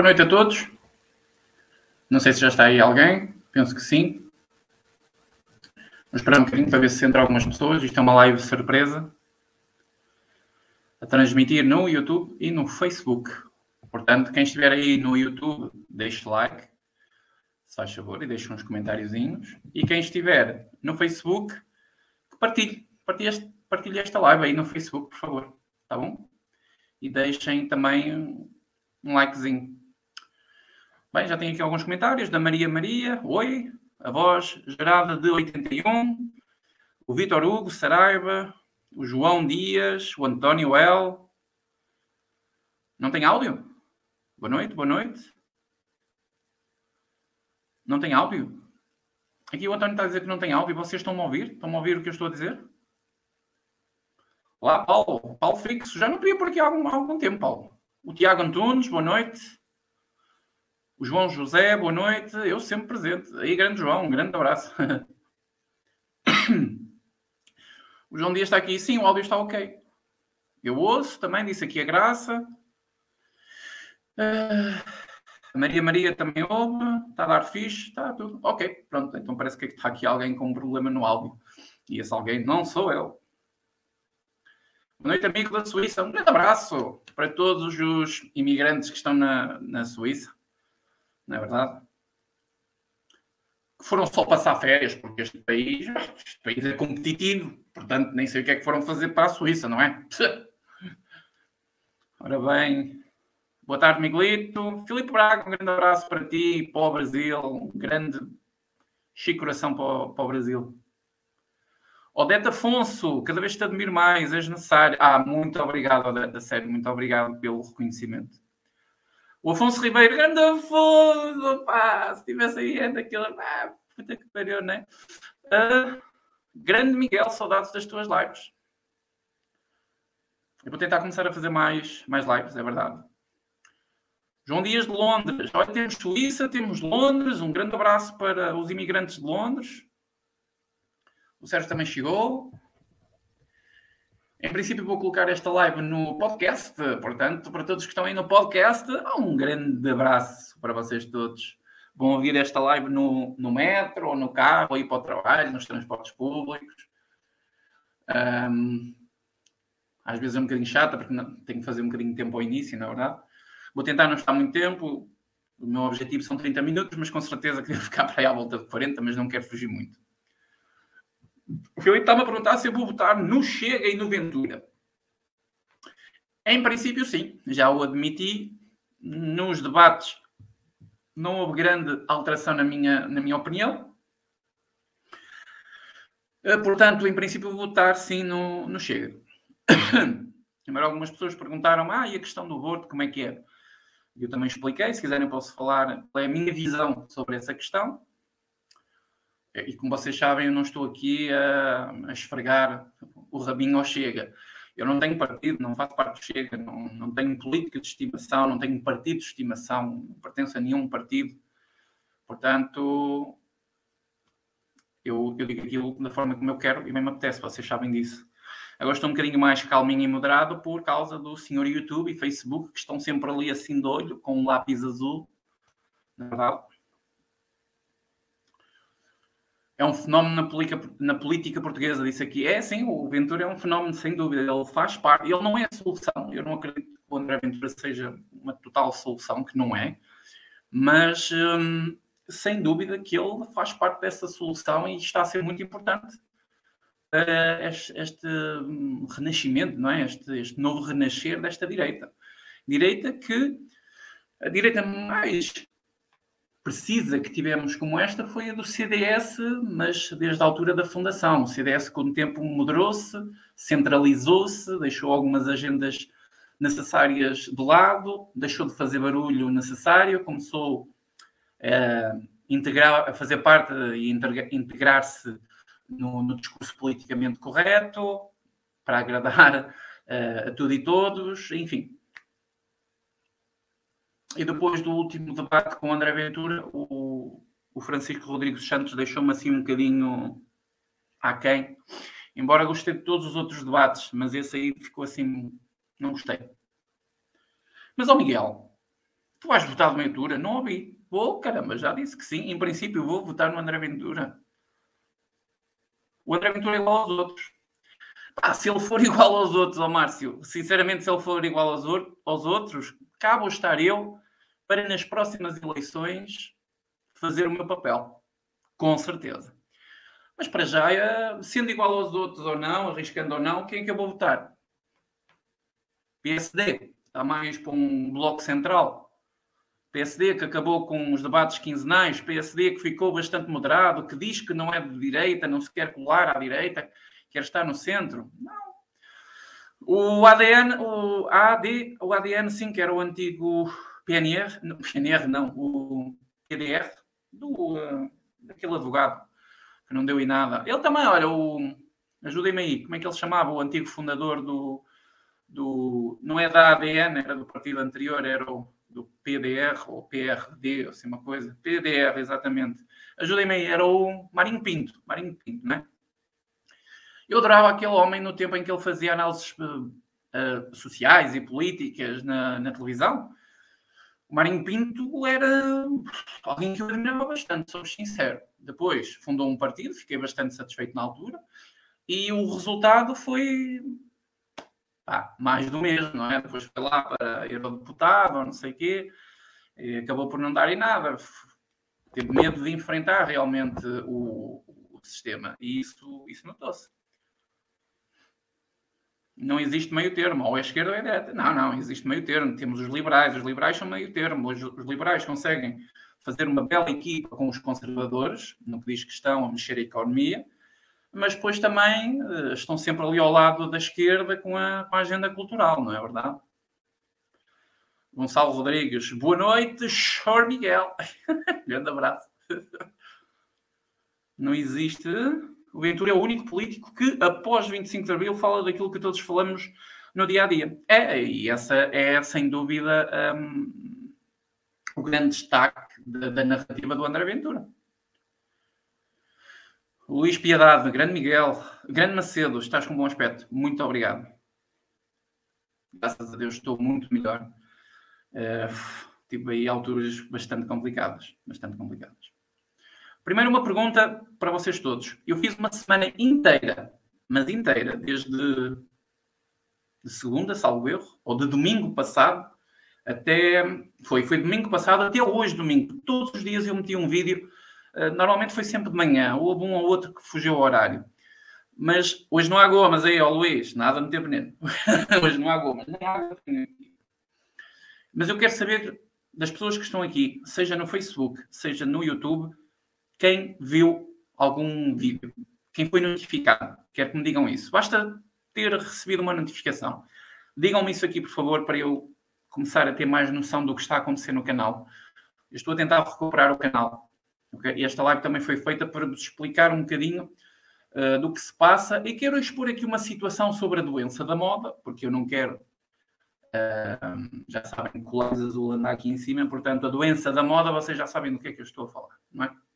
Boa noite a todos. Não sei se já está aí alguém, penso que sim. Vou esperar um bocadinho para ver se entra algumas pessoas. Isto é uma live surpresa a transmitir no YouTube e no Facebook. Portanto, quem estiver aí no YouTube, deixe like, se faz favor, e deixe uns comentáriozinhos. E quem estiver no Facebook, partilhe, partilhe, partilhe esta live aí no Facebook, por favor. Tá bom? E deixem também um likezinho. Bem, já tenho aqui alguns comentários da Maria Maria. Oi, a voz gerada de 81. O Vitor Hugo Saraiva. O João Dias. O António L. Não tem áudio? Boa noite, boa noite. Não tem áudio? Aqui o António está a dizer que não tem áudio. Vocês estão a ouvir? Estão a ouvir o que eu estou a dizer? Olá, Paulo. Paulo Fixo. Já não podia por aqui há algum, há algum tempo, Paulo. O Tiago Antunes, boa noite. O João José, boa noite. Eu sempre presente. Aí, grande João, um grande abraço. o João Dias está aqui. Sim, o áudio está ok. Eu ouço, também disse aqui a graça. Uh, Maria Maria também ouve. Está a dar fixe, está tudo. Ok, pronto. Então parece que está aqui alguém com um problema no áudio. E esse alguém não sou eu. Boa noite, amigo da Suíça. Um grande abraço para todos os imigrantes que estão na, na Suíça. Não é verdade? Que foram só passar férias, porque este país, este país é competitivo. Portanto, nem sei o que é que foram fazer para a Suíça, não é? Ora bem, boa tarde, Miguelito. Filipe Braga, um grande abraço para ti, para o Brasil. Um grande chico coração para o, para o Brasil. Odete Afonso, cada vez te admiro mais, és necessário. Ah, muito obrigado, Odete, sério, muito obrigado pelo reconhecimento. O Afonso Ribeiro, grande Afonso, pá, se tivesse aí é daquele, pá, puta que pariu, né? Uh, grande Miguel, saudades das tuas lives. Eu vou tentar começar a fazer mais, mais lives, é verdade. João Dias de Londres. Olha, temos Suíça, temos Londres. Um grande abraço para os imigrantes de Londres. O Sérgio também chegou. Em princípio, vou colocar esta live no podcast. Portanto, para todos que estão aí no podcast, um grande abraço para vocês todos. Vão ouvir esta live no, no metro, ou no carro, ou ir para o trabalho, nos transportes públicos. Um, às vezes é um bocadinho chata, porque não, tenho que fazer um bocadinho de tempo ao início, na é verdade. Vou tentar não estar muito tempo. O meu objetivo são 30 minutos, mas com certeza queria ficar para aí à volta de 40, mas não quero fugir muito. O Filipe está-me a perguntar se eu vou votar no Chega e no Ventura. Em princípio, sim. Já o admiti. Nos debates não houve grande alteração na minha, na minha opinião. Eh, portanto, em princípio, vou votar sim no, no Chega. Primeiro, algumas pessoas perguntaram: ah, e a questão do aborto, como é que é? Eu também expliquei. Se quiserem, posso falar qual é a minha visão sobre essa questão. E como vocês sabem, eu não estou aqui a, a esfregar o rabinho ao Chega. Eu não tenho partido, não faço parte do Chega, não, não tenho política de estimação, não tenho partido de estimação, não pertenço a nenhum partido. Portanto, eu, eu digo aquilo da forma como eu quero e bem me apetece, vocês sabem disso. Agora estou um bocadinho mais calminho e moderado por causa do senhor YouTube e Facebook, que estão sempre ali assim de olho, com um lápis azul. Na verdade, é um fenómeno na política, na política portuguesa, disse aqui. É sim, o Ventura é um fenómeno, sem dúvida. Ele faz parte, ele não é a solução. Eu não acredito que o André Ventura seja uma total solução, que não é. Mas, hum, sem dúvida, que ele faz parte dessa solução e está a ser muito importante. Uh, este, este hum, renascimento, não é? Este, este novo renascer desta direita. Direita que a direita mais precisa que tivemos como esta foi a do CDS, mas desde a altura da fundação. O CDS, com o tempo, moderou-se, centralizou-se, deixou algumas agendas necessárias de lado, deixou de fazer barulho necessário, começou a, integrar, a fazer parte e integrar-se no, no, discurso politicamente correto, para agradar a, a tudo e todos, enfim, e depois do último debate com o André Ventura, o, o Francisco Rodrigues Santos deixou-me assim um bocadinho aquém. Embora gostei de todos os outros debates, mas esse aí ficou assim, não gostei. Mas, ó Miguel, Tu vais votar no Ventura? Não ouvi. Vou, caramba, já disse que sim. Em princípio, vou votar no André Ventura. O André Ventura é igual aos outros. Ah, se ele for igual aos outros, ó Márcio, sinceramente, se ele for igual aos, aos outros, cá estar eu para nas próximas eleições fazer o meu papel. Com certeza. Mas para já, eh, sendo igual aos outros ou não, arriscando ou não, quem é que eu vou votar? PSD. Está mais para um bloco central. PSD que acabou com os debates quinzenais, PSD que ficou bastante moderado, que diz que não é de direita, não se quer colar à direita, quer estar no centro. Não. O ADN, o AD, o ADN sim, que era o antigo PNR, não, PNR não, o PDR, do, daquele advogado que não deu em nada. Ele também, olha, o, ajudem-me aí, como é que ele chamava, o antigo fundador do, do, não é da ADN, era do partido anterior, era o do PDR ou PRD, ou assim uma coisa. PDR, exatamente. Ajudem-me aí, era o Marinho Pinto. Marinho Pinto, né? Eu adorava aquele homem no tempo em que ele fazia análises uh, sociais e políticas na, na, televisão. O Marinho Pinto era alguém que eu admirava bastante, sou sincero. Depois fundou um partido, fiquei bastante satisfeito na altura, e o resultado foi pá, mais do mesmo, não é? Depois foi lá para eurodeputado ou não sei o quê, e acabou por não dar em nada. Teve medo de enfrentar realmente o, o sistema e isso, isso notou-se. Não existe meio termo, ou é esquerda ou é direita. Não, não, existe meio termo. Temos os liberais, os liberais são meio termo. Os, os liberais conseguem fazer uma bela equipa com os conservadores, no que diz que estão a mexer a economia, mas depois também uh, estão sempre ali ao lado da esquerda com a, com a agenda cultural, não é verdade? Gonçalo Rodrigues, boa noite, Chor Miguel. Grande abraço. Não existe. O Ventura é o único político que, após 25 de Abril, fala daquilo que todos falamos no dia a dia. É, e essa é, sem dúvida, um, o grande destaque da, da narrativa do André Ventura. Luís Piedade, grande Miguel, grande Macedo, estás com um bom aspecto. Muito obrigado. Graças a Deus estou muito melhor. Uh, tive aí alturas bastante complicadas, bastante complicadas. Primeiro uma pergunta para vocês todos. Eu fiz uma semana inteira, mas inteira, desde de segunda, salvo erro, ou de domingo passado até foi, foi domingo passado até hoje domingo. Todos os dias eu meti um vídeo eh, normalmente foi sempre de manhã, houve um ou outro que fugiu ao horário. Mas hoje não há gomas aí, ó Luís, nada no tempo veneno. hoje não há gomas, nem há Mas eu quero saber das pessoas que estão aqui, seja no Facebook, seja no YouTube, quem viu algum vídeo, quem foi notificado. Quero que me digam isso. Basta ter recebido uma notificação. Digam-me isso aqui, por favor, para eu começar a ter mais noção do que está a acontecer no canal. Eu estou a tentar recuperar o canal. Esta live também foi feita para vos explicar um bocadinho uh, do que se passa e quero expor aqui uma situação sobre a doença da moda, porque eu não quero, uh, já sabem, colares azul andar aqui em cima, portanto, a doença da moda, vocês já sabem do que é que eu estou a falar, não é?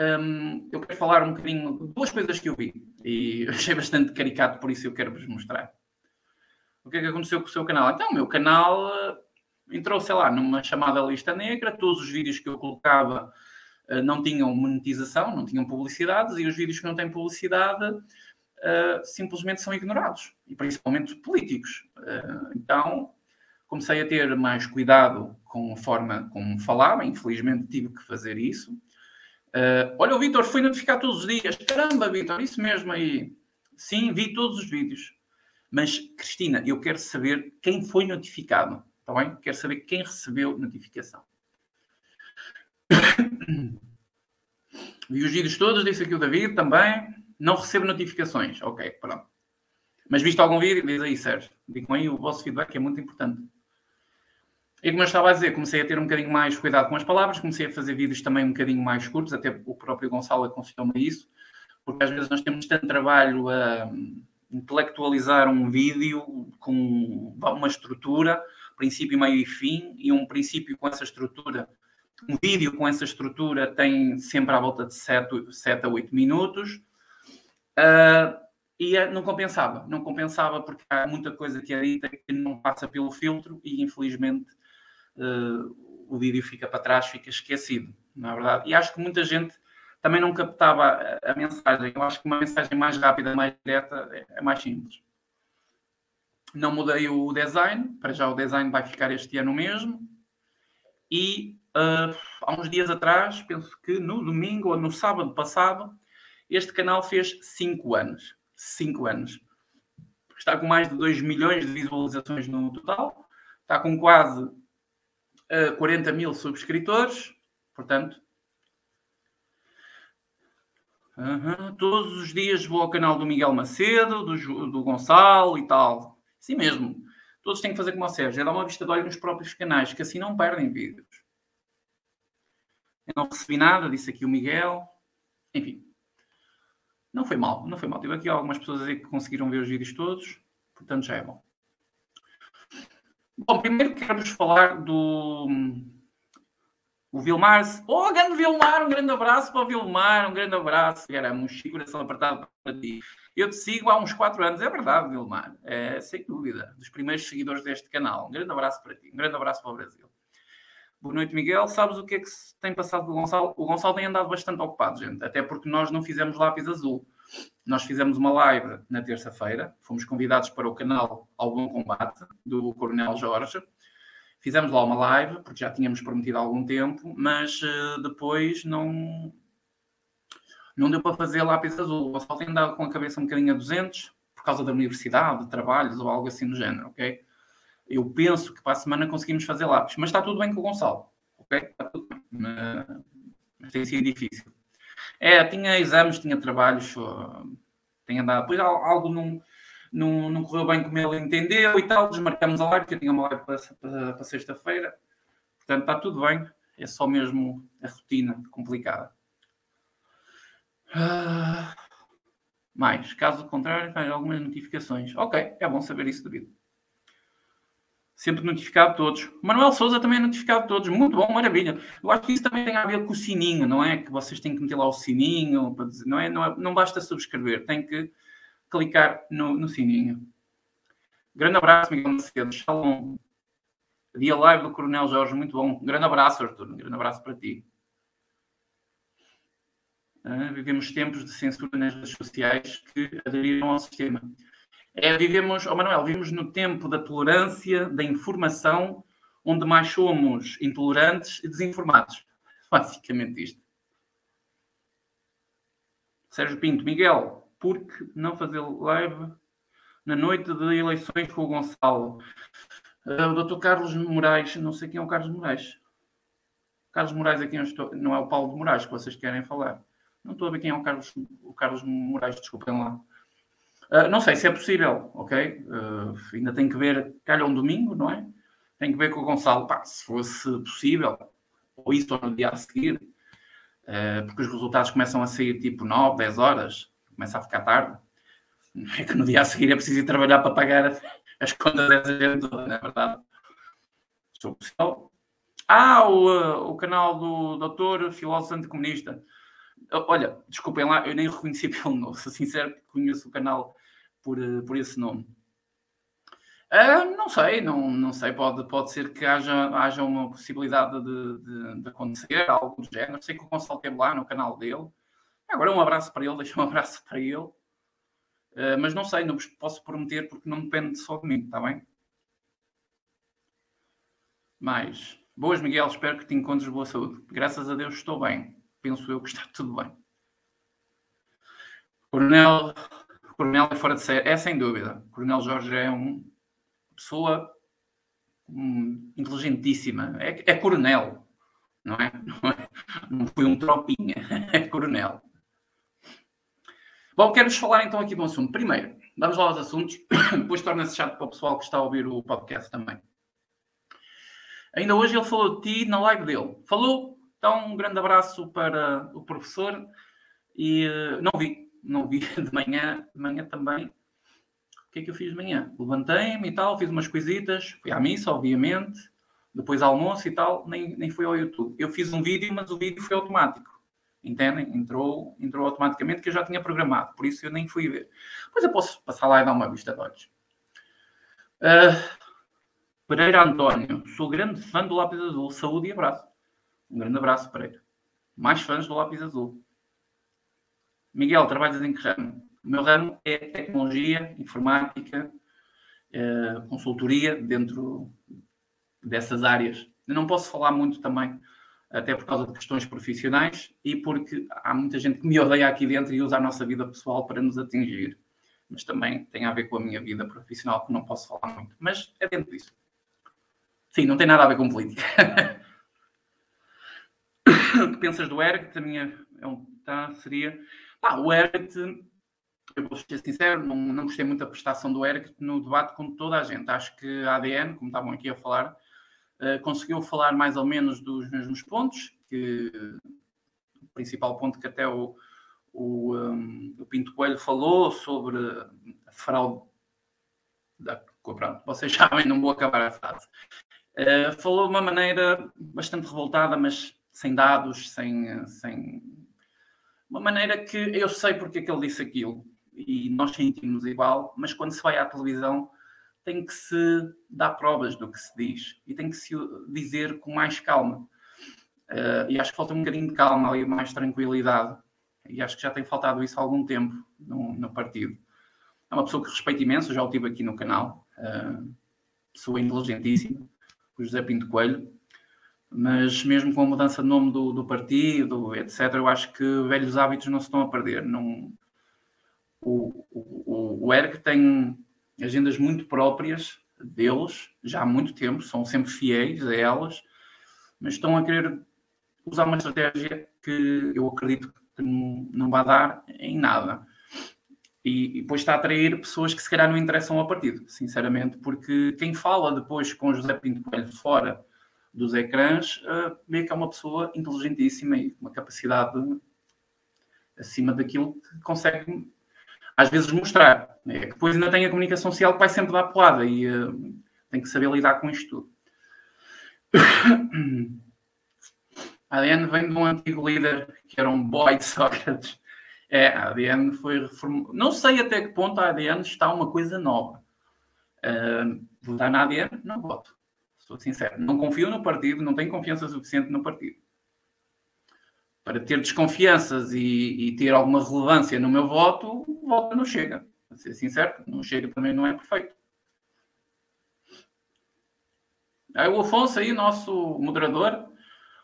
Um, eu quero falar um bocadinho de duas coisas que eu vi e achei bastante caricato, por isso eu quero vos mostrar. O que é que aconteceu com o seu canal? Então, o meu canal entrou, sei lá, numa chamada lista negra, todos os vídeos que eu colocava uh, não tinham monetização, não tinham publicidades, e os vídeos que não têm publicidade uh, simplesmente são ignorados, e principalmente políticos. Uh, então, comecei a ter mais cuidado com a forma como falava, infelizmente tive que fazer isso. Olha, o Vitor foi notificado todos os dias. Caramba, Vitor, isso mesmo aí. Sim, vi todos os vídeos. Mas, Cristina, eu quero saber quem foi notificado. Está bem? Quero saber quem recebeu notificação. Vi os vídeos todos, disse aqui o David também. Não recebo notificações. Ok, pronto. Mas visto algum vídeo, diz aí, Sérgio. Digam aí, o vosso feedback é muito importante. E como eu estava a dizer, comecei a ter um bocadinho mais cuidado com as palavras, comecei a fazer vídeos também um bocadinho mais curtos, até o próprio Gonçalo aconselhou-me isso, porque às vezes nós temos tanto trabalho a intelectualizar um vídeo com uma estrutura princípio, meio e fim, e um princípio com essa estrutura, um vídeo com essa estrutura tem sempre à volta de 7, 7 a 8 minutos, uh, e é, não compensava, não compensava porque há muita coisa que é dita que não passa pelo filtro e infelizmente o vídeo fica para trás, fica esquecido, não é verdade? E acho que muita gente também não captava a, a mensagem. Eu acho que uma mensagem mais rápida, mais direta, é, é mais simples. Não mudei o design, para já o design vai ficar este ano mesmo. E uh, há uns dias atrás, penso que no domingo ou no sábado passado, este canal fez 5 anos. 5 anos. Está com mais de 2 milhões de visualizações no total. Está com quase uh, 40 mil subscritores. Portanto, uh todos os dias vou ao canal do Miguel Macedo, do, do Gonçalo e tal. Sim mesmo. Todos têm que fazer como o Sérgio, é dar uma vista de olho nos próprios canais, que assim não perdem vídeos. Eu não recebi nada, disse aqui o Miguel. Enfim, não foi mal, não foi mal. Tive aqui algumas pessoas aí que conseguiram ver os vídeos todos, portanto já é bom. Bom, primeiro quero-vos falar do o Vilmar. Oh, grande Vilmar, um grande abraço para o Vilmar, um grande abraço. Era um coração apertado para ti. Eu te sigo há uns 4 anos, é verdade, Vilmar, é, sem dúvida, dos primeiros seguidores deste canal. Um grande abraço para ti, um grande abraço para o Brasil. Boa noite, Miguel. Sabes o que é que se tem passado com o Gonçalo? O Gonçalo tem andado bastante ocupado, gente, até porque nós não fizemos lápis azul. Nós fizemos uma live na terça-feira, fomos convidados para o canal Algum Combate, do Coronel Jorge. Fizemos lá uma live, porque já tínhamos prometido há algum tempo, mas uh, depois não, não deu para fazer lápis azul. O Gonçalo tem andado com a cabeça um bocadinho a 200, por causa da universidade, de trabalhos ou algo assim do género, ok? Eu penso que para a semana conseguimos fazer lápis, mas está tudo bem com o Gonçalo, ok? Está tudo bem. Mas tem sido difícil. É, tinha exames, tinha trabalhos, tinha andado. Depois algo não, não, não correu bem como ele entendeu e tal. Desmarcamos a live, porque eu tinha uma live para, para, para sexta-feira. Portanto, está tudo bem. É só mesmo a rotina complicada. Uh, mais, caso contrário, faz algumas notificações. Ok, é bom saber isso devido sempre notificado todos. Manuel Souza também é notificado todos. Muito bom, maravilha. Eu acho que isso também tem a ver com o sininho, não é? Que vocês têm que meter lá o sininho, para dizer, não, é? não é? Não basta subscrever, tem que clicar no, no sininho. Grande abraço, Miguel Macedo. Shalom. Dia live do Coronel Jorge, muito bom. Grande abraço, Arthur. Grande abraço para ti. Uh, vivemos tempos de censura nas redes sociais que aderiram ao sistema. É, vivemos, oh Manuel, vivemos no tempo da tolerância, da informação, onde mais somos intolerantes e desinformados. Basicamente isto. Sérgio Pinto, Miguel, por que não fazer live na noite de eleições com o Gonçalo? Uh, o Dr. Carlos Moraes, não sei quem é o Carlos Moraes. Carlos Moraes é quem eu estou, não é o Paulo de Moraes que vocês querem falar. Não estou a ver quem é o Carlos, o Carlos Moraes, desculpem lá. Uh, não sei se é possível, ok? Uh, ainda tem que ver, calha um domingo, não é? Tem que ver com o Gonçalo, pá, se fosse possível, ou isso ou no dia a seguir, uh, porque os resultados começam a sair tipo 9, 10 horas, começa a ficar tarde. É que no dia a seguir é preciso ir trabalhar para pagar as contas dessa gente toda, não é verdade? Sou possível. Ah, o, o canal do doutor filósofo anticomunista. Olha, desculpem lá, eu nem reconheci pelo nome, sou sincero, conheço o canal por, eh, por esse nome. Uh, não sei, não, não sei, pode, pode ser que haja, haja uma possibilidade de, de, de acontecer, algo do género. Sei que o Gonçalo teve lá no canal dele. Agora um abraço para ele, deixa um abraço para ele. Uh, mas não sei, não vos posso prometer porque não depende só de mim, está bem? Mais. Boas, Miguel, espero que te encontres boa saúde. Graças a Deus estou bem. Penso eu que está tudo bem. Coronel Coronel é fora de série, é sem dúvida. Coronel Jorge é uma pessoa um, inteligentíssima. É, é coronel, não é? Não, é? não foi um tropinha, é coronel. Bom, quero-vos falar então aqui de um assunto. Primeiro, vamos lá aos assuntos, depois torna-se chato para o pessoal que está a ouvir o podcast também. Ainda hoje ele falou de ti na live dele. Falou? Então, um grande abraço para o professor. E uh, não vi, não vi de manhã, de manhã também. O que é que eu fiz de manhã? Levantei-me e tal, fiz umas coisitas, fui à missa, obviamente, depois almoço e tal, nem, nem fui ao YouTube. Eu fiz um vídeo, mas o vídeo foi automático. Entendem? Entrou, entrou automaticamente que eu já tinha programado, por isso eu nem fui ver. Depois eu posso passar lá e dar uma vista de olhos. Uh, Pereira António, sou grande fã do lápis azul. Saúde e abraço. Um grande abraço, Pereira. Mais fãs do lápis azul. Miguel, trabalhas em que ramo? O meu ramo é tecnologia, informática, eh, consultoria dentro dessas áreas. Eu não posso falar muito também, até por causa de questões profissionais e porque há muita gente que me odeia aqui dentro e usa a nossa vida pessoal para nos atingir. Mas também tem a ver com a minha vida profissional, que não posso falar muito. Mas é dentro disso. Sim, não tem nada a ver com política. o que pensas do? A minha é um, tá, seria. Ah, o Eric, eu vou ser sincero, não, não gostei muito da prestação do Eric no debate com toda a gente. Acho que a ADN, como estavam aqui a falar, uh, conseguiu falar mais ou menos dos mesmos pontos, que o principal ponto que até o, o, um, o Pinto Coelho falou sobre a fraude da, pronto, vocês sabem, não vou acabar a frase. Uh, falou de uma maneira bastante revoltada, mas sem dados, sem, sem uma maneira que eu sei porque é que ele disse aquilo e nós sentimos igual, mas quando se vai à televisão tem que se dar provas do que se diz e tem que se dizer com mais calma. Uh, e acho que falta um bocadinho de calma ali, mais tranquilidade. E acho que já tem faltado isso há algum tempo no, no partido. É uma pessoa que respeito imenso, já o tive aqui no canal. Uh, pessoa inteligentíssima, o José Pinto Coelho mas mesmo com a mudança de nome do, do, partido, etc., eu acho que velhos hábitos não se estão a perder. Não, o, o, o tem agendas muito próprias deles, já há muito tempo, são sempre fiéis a elas, mas estão a querer usar uma estratégia que eu acredito que não, não vai dar em nada. E, e depois está a atrair pessoas que se calhar não interessam ao partido, sinceramente, porque quem fala depois com José Pinto Coelho fora dos ecrãs, vê que é uma pessoa inteligentíssima e com uma capacidade acima daquilo que consegue às vezes mostrar. É, depois ainda tem a comunicação social que vai sempre dar porrada e uh, tem que saber lidar com isto tudo. A ADN vem de um antigo líder que era um boy de Sócrates. É, a ADN foi reformada. Não sei até que ponto a ADN está uma coisa nova. Uh, votar na ADN? Não voto. Sou sincero. Não confio no partido, não tenho confiança suficiente no partido. Para ter desconfianças e, e ter alguma relevância no meu voto, o voto não chega. Para ser sincero, não chega também não é perfeito. Aí o Afonso aí, nosso moderador.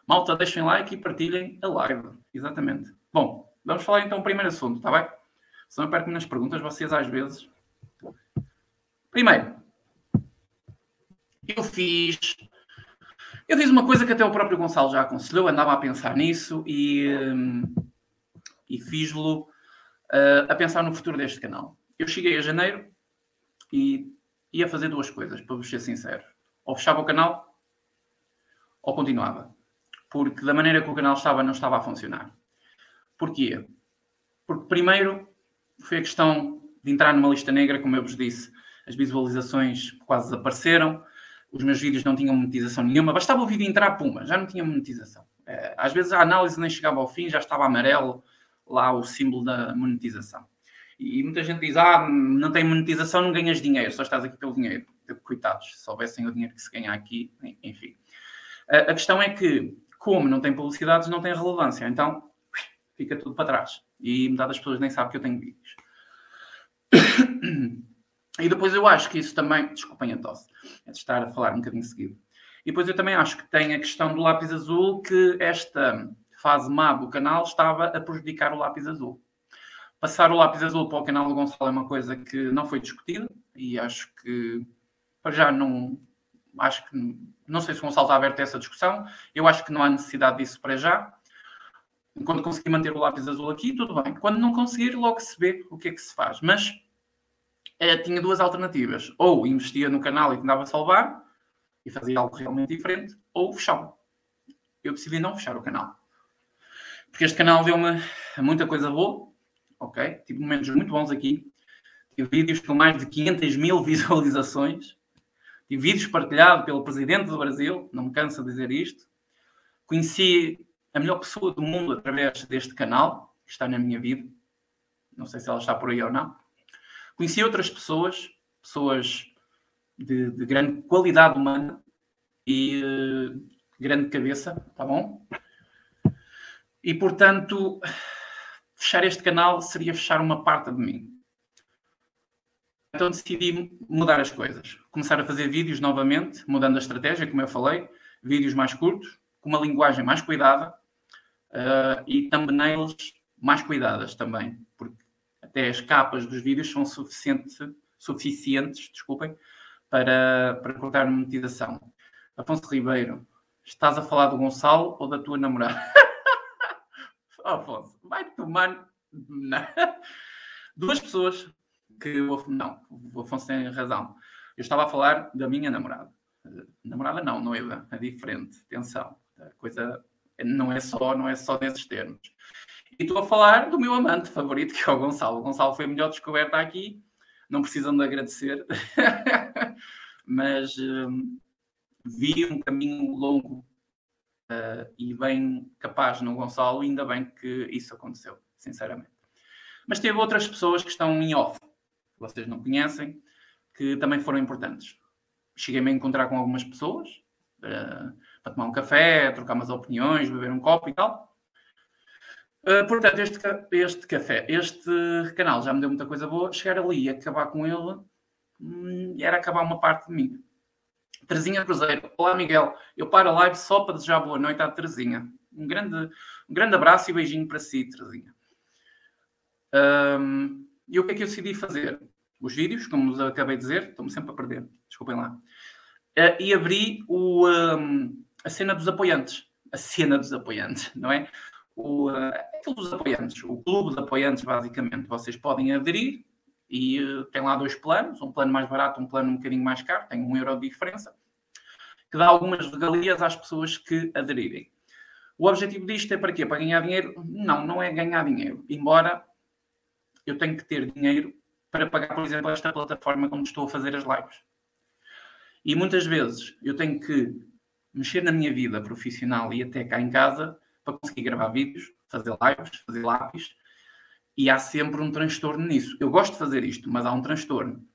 Malta, deixem like e partilhem a live. Exatamente. Bom, vamos falar então do primeiro assunto, está bem? Se não perco nas perguntas, vocês às vezes. Primeiro, eu fiz. Eu fiz uma coisa que até o próprio Gonçalo já aconselhou, andava a pensar nisso e, hum, e fiz-lo uh, a pensar no futuro deste canal. Eu cheguei a janeiro e ia fazer duas coisas, para vos ser sincero. Ou fechava o canal ou continuava. Porque da maneira que o canal estava, não estava a funcionar. Porquê? Porque primeiro foi a questão de entrar numa lista negra, como eu vos disse, as visualizações quase desapareceram os meus vídeos não tinham monetização nenhuma, bastava o vídeo entrar, puma, já não tinha monetização. É, às vezes a análise nem chegava ao fim, já estava amarelo lá o símbolo da monetização. E muita gente diz: ah, não tem monetização, não ganhas dinheiro, só estás aqui pelo dinheiro. Coitados, se soubessem o dinheiro que se ganha aqui, enfim. A questão é que, como não tem publicidades, não tem relevância, então fica tudo para trás. E metade das pessoas nem sabe que eu tenho vídeos. E depois eu acho que isso também. Desculpem a tosse, é de estar a falar um bocadinho seguido. E depois eu também acho que tem a questão do lápis azul, que esta fase má do canal estava a prejudicar o lápis azul. Passar o lápis azul para o canal do Gonçalo é uma coisa que não foi discutida e acho que para já não. Acho que não sei se o Gonçalo está aberto a essa discussão. Eu acho que não há necessidade disso para já. Enquanto conseguir manter o lápis azul aqui, tudo bem. Quando não conseguir, logo se vê o que é que se faz. Mas é, tinha duas alternativas. Ou investia no canal e tentava salvar e fazia algo realmente diferente, ou fechava. Eu decidi não fechar o canal. Porque este canal deu-me muita coisa boa, ok? Tive momentos muito bons aqui. Tive vídeos com mais de 500 mil visualizações. Tive vídeos partilhados pelo presidente do Brasil, não me canso de dizer isto. Conheci a melhor pessoa do mundo através deste canal, que está na minha vida. Não sei se ela está por aí ou não. Conheci outras pessoas, pessoas de, de grande qualidade humana e uh, grande cabeça, tá bom? E portanto, fechar este canal seria fechar uma parte de mim. Então decidi mudar as coisas. Começar a fazer vídeos novamente, mudando a estratégia, como eu falei, vídeos mais curtos, com uma linguagem mais cuidada uh, e thumbnails mais cuidadas também, até as capas dos vídeos são suficiente, suficientes desculpem, para, para cortar a monetização. Afonso Ribeiro, estás a falar do Gonçalo ou da tua namorada? oh, Afonso, vai tomar. Não. Duas pessoas que. Não, o Afonso tem razão. Eu estava a falar da minha namorada. Namorada não, noiva, é diferente. Atenção, a coisa não é só, não é só nesses termos. E estou a falar do meu amante favorito, que é o Gonçalo. O Gonçalo foi a melhor descoberta aqui. Não precisam de agradecer. Mas um, vi um caminho longo uh, e bem capaz no Gonçalo. Ainda bem que isso aconteceu, sinceramente. Mas teve outras pessoas que estão em off, que vocês não conhecem, que também foram importantes. Cheguei-me a encontrar com algumas pessoas uh, para tomar um café, trocar umas opiniões, beber um copo e tal. Uh, portanto, este, este café, este canal já me deu muita coisa boa. Chegar ali e acabar com ele hum, era acabar uma parte de mim. Terezinha Cruzeiro. Olá, Miguel. Eu paro a live só para desejar boa noite à Terezinha. Um grande, um grande abraço e beijinho para si, Terezinha. Um, e o que é que eu decidi fazer? Os vídeos, como vos acabei de dizer, estou-me sempre a perder, desculpem lá. Uh, e abri o, um, a cena dos apoiantes. A cena dos apoiantes, não é? o, uh, dos apoiantes, o clube de apoiantes, basicamente. Vocês podem aderir e uh, tem lá dois planos, um plano mais barato, um plano um bocadinho mais caro, tem um euro de diferença, que dá algumas regalias às pessoas que aderirem. O objetivo disto é para quê? Para ganhar dinheiro? Não, não é ganhar dinheiro. Embora eu tenha que ter dinheiro para pagar, por exemplo, esta plataforma onde estou a fazer as lives. E muitas vezes eu tenho que mexer na minha vida profissional e até cá em casa para conseguir gravar vídeos, fazer lives, fazer lápis, e há sempre um transtorno nisso. Eu gosto de fazer isto, mas há um transtorno.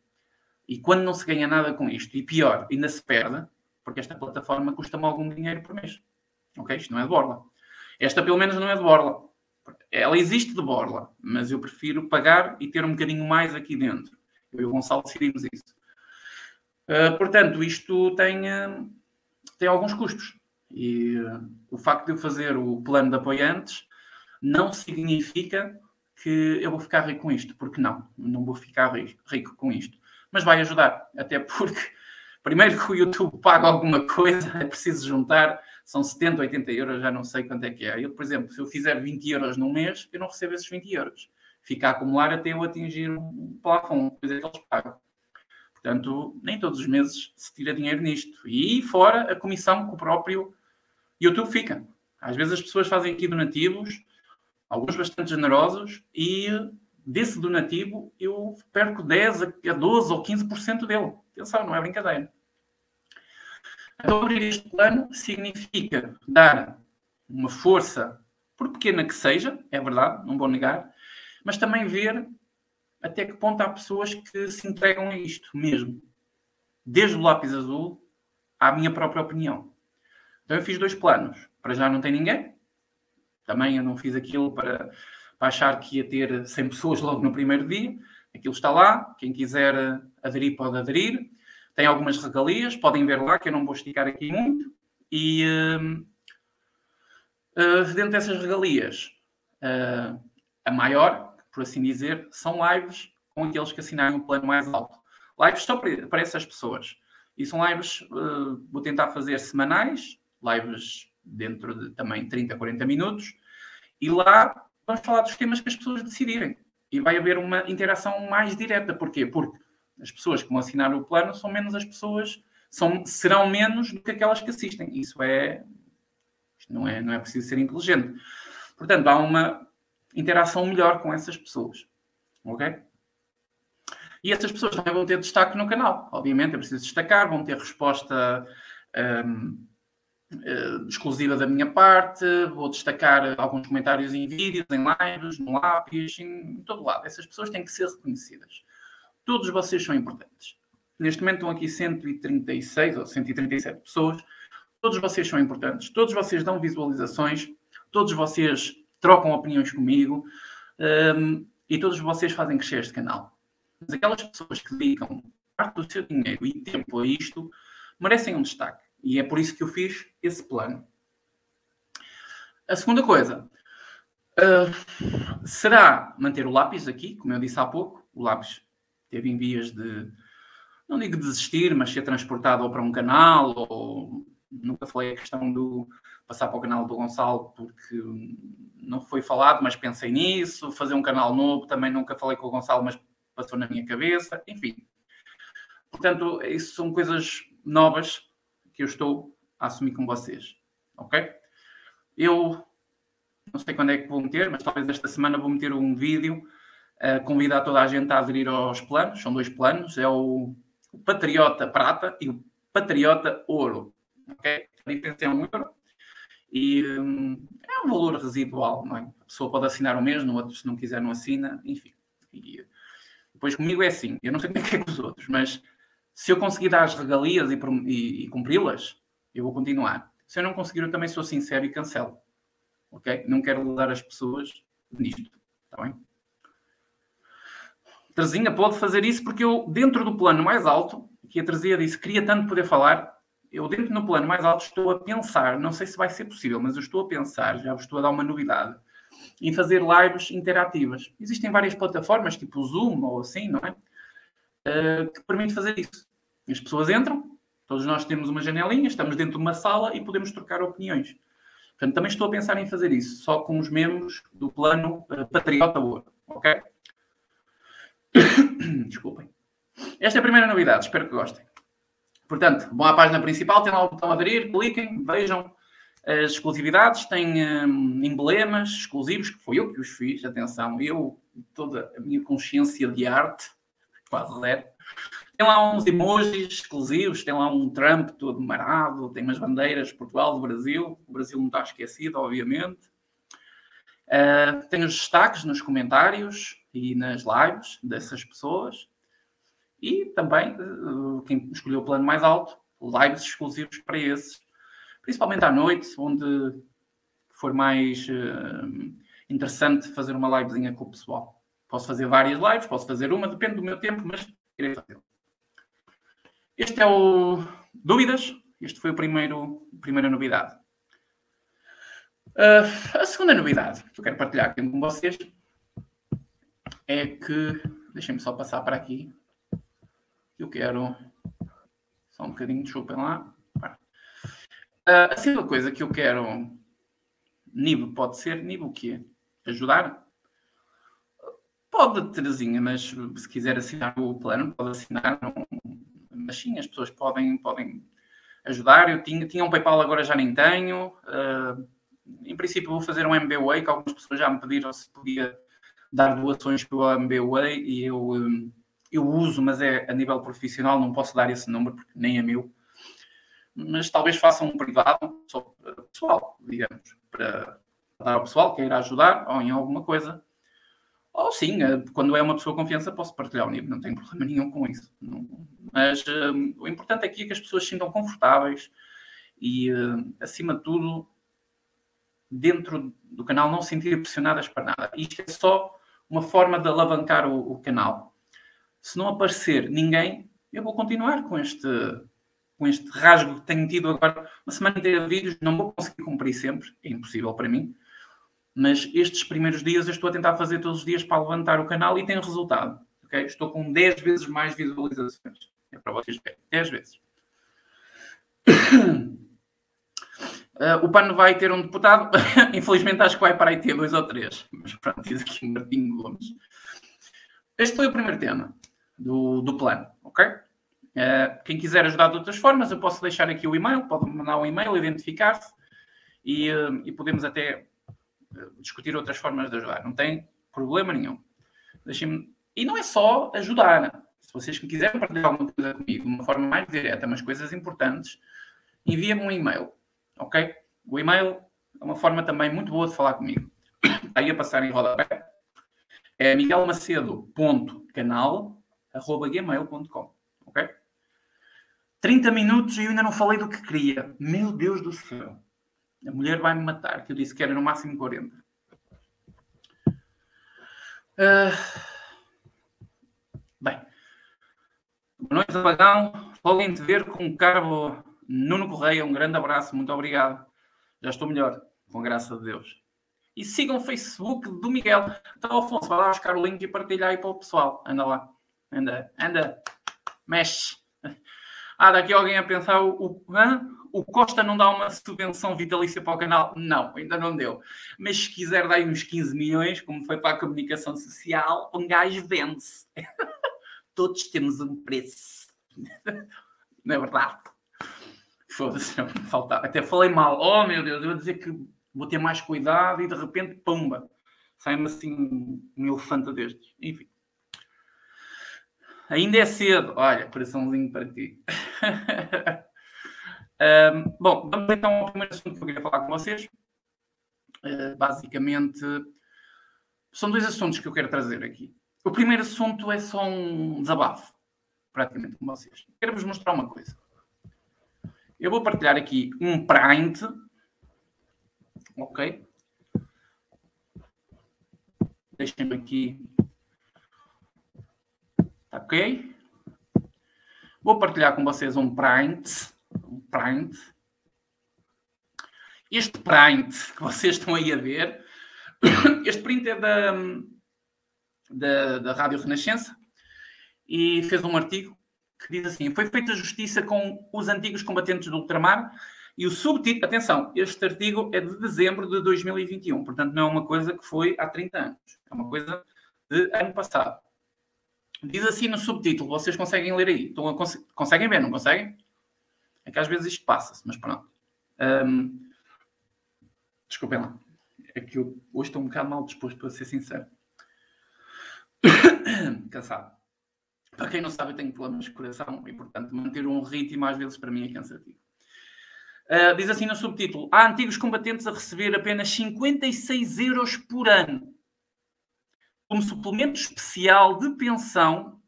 E quando não se ganha nada com isto, e pior, ainda se perde, porque esta plataforma custa-me algum dinheiro por mês. Ok? Isto não é de borla. Esta, pelo menos, não é de borla. Ela existe de borla, mas eu prefiro pagar e ter um bocadinho mais aqui dentro. Eu e o Gonçalo decidimos isso. Uh, portanto, isto tem, uh, tem alguns custos. E uh, o facto de eu fazer o plano de apoiantes não significa que eu vou ficar rico com isto, porque não, não vou ficar rico com isto. Mas vai ajudar, até porque, primeiro que o YouTube paga alguma coisa, é preciso juntar, são 70, 80 euros, já não sei quanto é que é. Eu, por exemplo, se eu fizer 20 euros num mês, eu não recebo esses 20 euros. Fica a acumular até eu atingir um plafond, coisa que eles pagam. Portanto, nem todos os meses se tira dinheiro nisto. E fora a comissão que o próprio YouTube fica. Às vezes as pessoas fazem aqui donativos, alguns bastante generosos, e desse donativo eu perco 10 a 12 ou 15% dele. Atenção, não é brincadeira. Então, abrir este plano significa dar uma força, por pequena que seja, é verdade, não vou negar, mas também ver até que ponto há pessoas que se entregam a isto mesmo. Desde o lápis azul à minha própria opinião. Então eu fiz dois planos. Para já não tem ninguém. Também eu não fiz aquilo para, para achar que ia ter 100 pessoas logo no primeiro dia. Aquilo está lá. Quem quiser aderir pode aderir. Tem algumas regalias. Podem ver lá que eu não vou esticar aqui muito. E uh, uh, dentro dessas regalias, uh, a maior, por assim dizer, são lives com aqueles que assinarem um plano mais alto. Lives só para, para essas pessoas. E são lives, vou tentar fazer semanais, lives dentro de também 30, 40 minutos, e lá vamos falar dos temas que as pessoas decidirem. E vai haver uma interação mais direta. Porquê? Porque as pessoas que vão assinar o plano são menos as pessoas, são, serão menos do que aquelas que assistem. Isso é. Não é, não é preciso ser inteligente. Portanto, há uma interação melhor com essas pessoas. Ok? E essas pessoas também vão ter destaque no canal. Obviamente, é preciso destacar, vão ter resposta. Um, exclusiva da minha parte, vou destacar alguns comentários em vídeos, em lives, no lápis, em todo lado. Essas pessoas têm que ser reconhecidas. Todos vocês são importantes. Neste momento estão aqui 136 ou 137 pessoas. Todos vocês são importantes, todos vocês dão visualizações, todos vocês trocam opiniões comigo um, e todos vocês fazem crescer este canal. Mas aquelas pessoas que dedicam parte do seu dinheiro e tempo a isto merecem um destaque. E é por isso que eu fiz esse plano. A segunda coisa uh, será manter o lápis aqui, como eu disse há pouco. O lápis teve em vias de, não digo desistir, mas ser transportado ou para um canal, ou nunca falei a questão do passar para o canal do Gonçalo, porque não foi falado, mas pensei nisso. Fazer um canal novo, também nunca falei com o Gonçalo, mas passou na minha cabeça. Enfim. Portanto, isso são coisas novas que eu estou a assumir com vocês. Ok? Eu não sei quando é que vou meter, mas talvez esta semana vou meter um vídeo a convidar toda a gente a aderir aos planos. São dois planos: é o, Patriota Prata e o Patriota Ouro. Ok? A diferença é um euro e hum, é um valor residual, não é? A pessoa pode assinar o mês, no outro, se não quiser, não assina, enfim. E depois comigo é assim: eu não sei como é que é com os outros, mas se eu conseguir dar as regalias e, e, e cumpri-las, eu vou continuar. Se eu não conseguir, eu também sou sincero e cancelo. Ok? Não quero levar as pessoas nisto. Está bem? Terezinha pode fazer isso porque eu, dentro do plano mais alto, que a Terezinha disse, queria tanto poder falar, eu dentro do plano mais alto estou a pensar, não sei se vai ser possível, mas eu estou a pensar, já vos estou a dar uma novidade, em fazer lives interativas. Existem várias plataformas, tipo o Zoom ou assim, não é? Uh, que permite fazer isso. As pessoas entram, todos nós temos uma janelinha, estamos dentro de uma sala e podemos trocar opiniões. Portanto, também estou a pensar em fazer isso, só com os membros do plano uh, Patriota Ouro. Ok? Desculpem. Esta é a primeira novidade, espero que gostem. Portanto, vão à página principal, tem lá o botão aderir, cliquem, vejam as exclusividades, tem um, emblemas exclusivos, que foi eu que os fiz, atenção, eu, toda a minha consciência de arte, quase zero. Tem lá uns emojis exclusivos, tem lá um Trump todo marado, tem umas bandeiras Portugal, do Brasil. O Brasil não está esquecido, obviamente. Uh, tem os destaques nos comentários e nas lives dessas pessoas. E também, uh, quem escolheu o plano mais alto, lives exclusivos para esses. Principalmente à noite, onde for mais uh, interessante fazer uma livezinha com o pessoal. Posso fazer várias lives, posso fazer uma, depende do meu tempo, mas irei fazer. Este é o Dúvidas. Este foi o primeiro, a primeira novidade. Uh, a segunda novidade que eu quero partilhar aqui com vocês é que. Deixem-me só passar para aqui. Eu quero. Só um bocadinho, desculpem lá. Uh, a segunda coisa que eu quero. Nível pode ser. Nível o quê? Ajudar? Pode, Terezinha, mas se quiser assinar o plano, pode assinar. Não, mas sim, as pessoas podem, podem ajudar. Eu tinha, tinha um PayPal, agora já nem tenho. Uh, em princípio, vou fazer um MBWay, que algumas pessoas já me pediram se podia dar doações pelo MBWay e eu, um, eu uso, mas é a nível profissional, não posso dar esse número porque nem é meu. Mas talvez façam um privado, só pessoal, digamos, para dar ao pessoal que queira ajudar ou em alguma coisa. Ou sim, eh, quando é uma pessoa de confiança, posso partilhar o nível, não tenho problema nenhum com isso. Mas um, o importante aqui é que as pessoas se sintam confortáveis e, uh, acima de tudo, dentro do canal não se sentirem pressionadas para nada. Isto é só uma forma de alavancar o, o, canal. Se não aparecer ninguém, eu vou continuar com este, com este rasgo que tenho tido agora uma semana inteira de vídeos. Não vou conseguir cumprir sempre, é impossível para mim mas estes primeiros dias eu estou a tentar fazer todos os dias para levantar o canal e tem resultado. Okay? Estou com 10 vezes mais visualizações. É para vocês verem. 10 vezes. Uh, o PAN vai ter um deputado. Infelizmente acho que vai para aí ter dois ou três. Mas pronto, diz aqui Martinho Gomes. Este foi o primeiro tema do, do plano, ok? Uh, quem quiser ajudar de outras formas, eu posso deixar aqui o e-mail, pode mandar um e-mail, identificar-se e, uh, e podemos até discutir outras formas de ajudar. Não tem problema nenhum. Deixem-me. E não é só ajudar. Se vocês quiserem partilhar alguma coisa comigo de uma forma mais direta, mas coisas importantes, envia-me um e-mail. Ok? O e-mail é uma forma também muito boa de falar comigo. Aí a passar em rodapé. É miguelmacedo.canal.gmail.com Ok? 30 minutos e eu ainda não falei do que queria. Meu Deus do céu. A mulher vai me matar, que eu disse que era no máximo 40. Uh... Ah, bem. Boa noite, Apagão. Podem te ver com o Carbo Nuno Correia. Um grande abraço, muito obrigado. Já estou melhor, com graça de Deus. E sigam o Facebook do Miguel. Então, Afonso, vai lá buscar o link e partilhar aí para o pessoal. Anda lá. Anda, anda. Mexe. Ah, daqui alguém a pensar, o, o Costa não dá uma subvenção vitalícia para o canal? Não, ainda não deu. Mas se quiser dar uns 15 milhões, como foi para a comunicação social, um gajo vende-se. Todos temos um preço. Não é verdade? Foda-se, faltava. Até falei mal. Oh meu Deus, eu vou dizer que vou ter mais cuidado e de repente, pumba, sai-me assim um elefante destes. Enfim. Ainda é cedo. Olha, coraçãozinho para ti. bom, vamos então ao primeiro assunto que eu queria falar com vocês. Uh, basicamente, são dois assuntos que eu quero trazer aqui. O primeiro assunto é só um desabafo, praticamente com vocês. Quero-vos mostrar uma coisa. Eu vou partilhar aqui um print, ok? Deixem-me aqui Ok? Vou partilhar com vocês um print. Um print. Este print que vocês estão aí a ver, este print é da, da, da Rádio Renascença e fez um artigo que diz assim: Foi feita justiça com os antigos combatentes do ultramar e o subtítulo, atenção, este artigo é de dezembro de 2021, portanto não é uma coisa que foi há 30 anos, é uma coisa de ano passado. Diz assim no subtítulo, vocês conseguem ler aí? Estão cons conseguem ver, não conseguem? É que às vezes isto passa-se, mas pronto. Um, desculpem lá. É que eu hoje estou um bocado mal disposto, para ser sincero. Cansado. Para quem não sabe, eu tenho problemas de coração e, portanto, manter um ritmo às vezes para mim é cansativo. Uh, diz assim no subtítulo: Há antigos combatentes a receber apenas 56 euros por ano como suplemento especial de pensão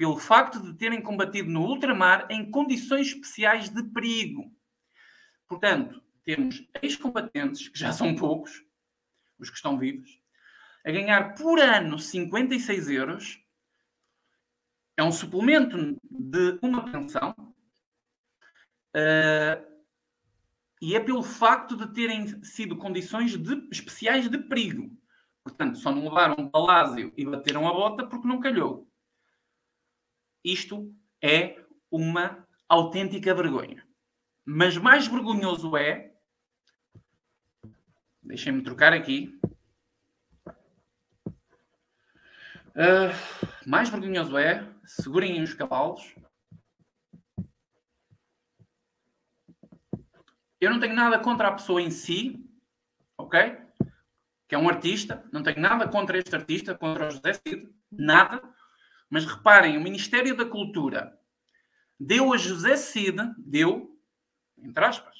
pelo facto de terem combatido no ultramar em condições especiais de perigo. Portanto, temos ex-combatentes, que já são poucos, os que estão vivos, a ganhar por ano 56 euros. É um suplemento de uma pensão. Uh, e é pelo facto de terem sido condições de, especiais de perigo. Portanto, só não levaram um palácio e bateram a bota porque não calhou. Isto é uma autêntica vergonha. Mas mais vergonhoso é. Deixem-me trocar aqui. Uh, mais vergonhoso é. Segurem os cavalos. Eu não tenho nada contra a pessoa em si, ok? que é um artista, não tenho nada contra este artista, contra o José Cid, nada, mas reparem, o Ministério da Cultura deu a José Cid, deu, entre aspas,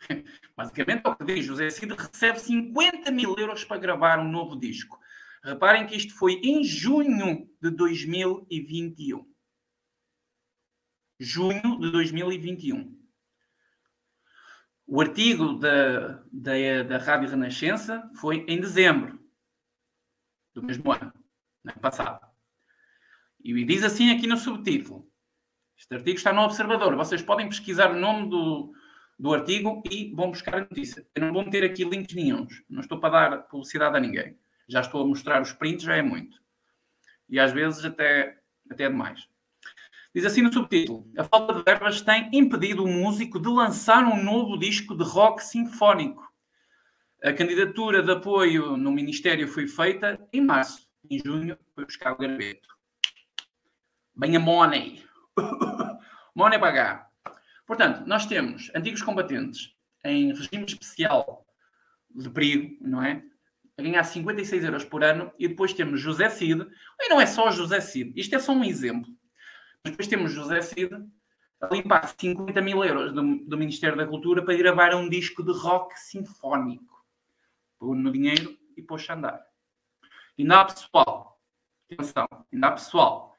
basicamente é o que diz, José Cid recebe 50 mil euros para gravar um novo disco. Reparem que isto foi em junho de 2021. Junho de 2021. O artigo da, da, da Rádio Renascença foi em dezembro do mesmo ano, ano passado. E diz assim aqui no subtítulo. Este artigo está no Observador. Vocês podem pesquisar o nome do, do artigo e vão buscar a notícia. Eu não vou meter aqui links nenhums. Não estou para dar publicidade a ninguém. Já estou a mostrar os prints, já é muito. E às vezes até, até é demais. Diz assim no subtítulo: A falta de verbas tem impedido o músico de lançar um novo disco de rock sinfónico. A candidatura de apoio no Ministério foi feita em março. Em junho foi buscar o graveto. Bem a money. money pagar. Portanto, nós temos antigos combatentes em regime especial de perigo, não é? A ganhar 56 euros por ano. E depois temos José Cid. E não é só José Cid. Isto é só um exemplo. Depois temos José Cid a limpar 50 mil euros do, do, Ministério da Cultura para gravar um disco de rock sinfónico. Pôr no dinheiro e pôs a andar. Ainda há pessoal, atenção, ainda há pessoal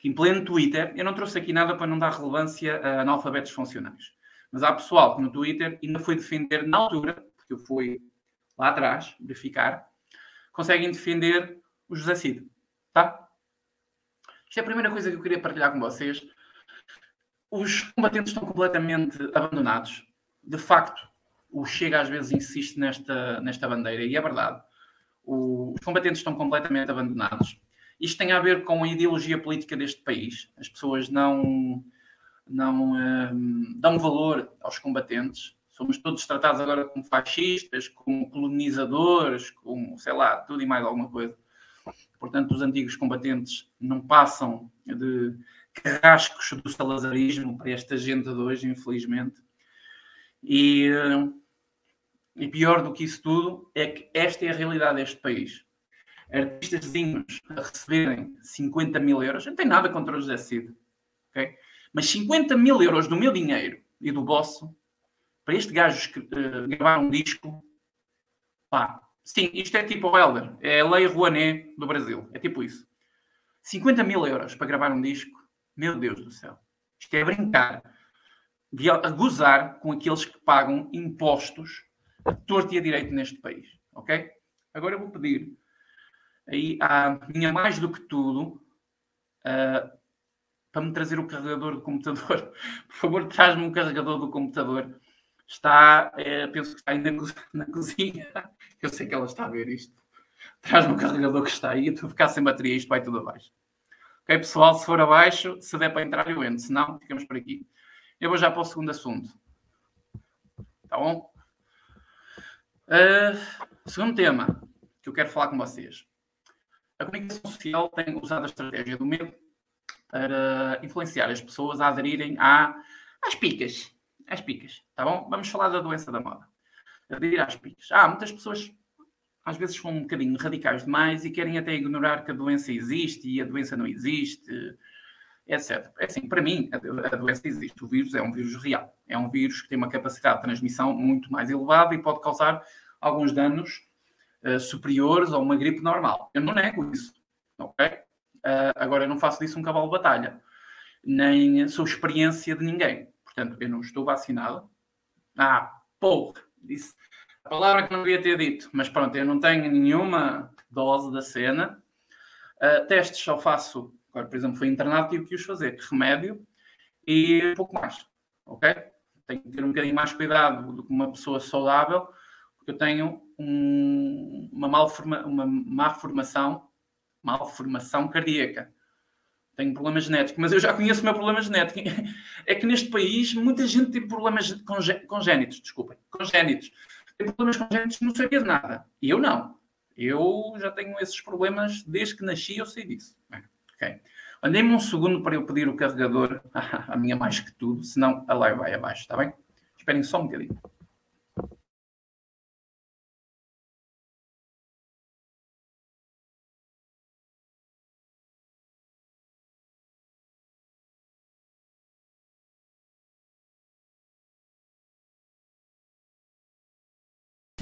que em pleno Twitter, eu não trouxe aqui nada para não dar relevância a analfabetos funcionais, mas há pessoal que no Twitter ainda foi defender, na altura, porque eu fui lá atrás verificar, conseguem defender o José Cid, tá? Isto é a primeira coisa que eu queria partilhar com vocês. Os combatentes estão completamente abandonados. De facto, o Chega às vezes insiste nesta, nesta bandeira, e é verdade. O, os combatentes estão completamente abandonados. Isto tem a ver com a ideologia política deste país. As pessoas não, não um, dão valor aos combatentes. Somos todos tratados agora como fascistas, como colonizadores, como, sei lá, tudo e mais alguma coisa. Portanto, os antigos combatentes não passam de carrascos do salazarismo para esta gente de hoje, infelizmente. E, e pior do que isso tudo é que esta é a realidade deste país. Artistas a receberem 50 mil euros, não tem nada contra o José Cid, mas 50 mil euros do meu dinheiro e do vosso para este gajo uh, gravar um disco, pá, sim, isto é tipo o Helder, é a Lei Rouanet do Brasil, é tipo isso. 50 mil euros para gravar um disco, meu Deus do céu, isto é brincar, a gozar com aqueles que pagam impostos a torto e a direito neste país, ok? Agora eu vou pedir aí à minha mais do que tudo uh, para me trazer o carregador do computador. Por favor, traz-me um carregador do computador. Está, é, penso que está ainda na cozinha. Eu sei que ela está a ver isto. Traz-me o carregador que está aí. Eu estou a ficar sem bateria. Isto vai tudo abaixo. Ok, pessoal? Se for abaixo, se der para entrar, eu entro. Se não, ficamos por aqui. Eu vou já para o segundo assunto. Tá bom? Uh, segundo tema que eu quero falar com vocês. A comunicação social tem usado a estratégia do medo para influenciar as pessoas a aderirem à, às picas. Às picas, tá bom? Vamos falar da doença da moda. Aderir às picas. Ah, muitas pessoas às vezes são um bocadinho radicais demais e querem até ignorar que a doença existe e a doença não existe, etc. É assim, para mim, a doença existe. O vírus é um vírus real. É um vírus que tem uma capacidade de transmissão muito mais elevada e pode causar alguns danos uh, superiores a uma gripe normal. Eu não nego isso, ok? Uh, agora, eu não faço disso um cavalo de batalha, nem sou experiência de ninguém. Portanto, eu não estou vacinado. Ah, porra, disse a palavra que não devia ter dito, mas pronto, eu não tenho nenhuma dose da cena. Uh, testes só faço, agora, por exemplo, fui internado, tive que os fazer, remédio e pouco mais, ok? Tenho que ter um bocadinho mais cuidado do que uma pessoa saudável, porque eu tenho um, uma, malforma, uma má formação, malformação cardíaca. Tenho problema genético, mas eu já conheço o meu problema genético. É que neste país muita gente tem problemas congénitos, desculpem, congénitos. Tem problemas congénitos não sabia de nada. E eu não. Eu já tenho esses problemas desde que nasci, eu sei disso. Ok. Andei-me um segundo para eu pedir o carregador, a minha mais que tudo, senão a live vai abaixo, está bem? Esperem só um bocadinho.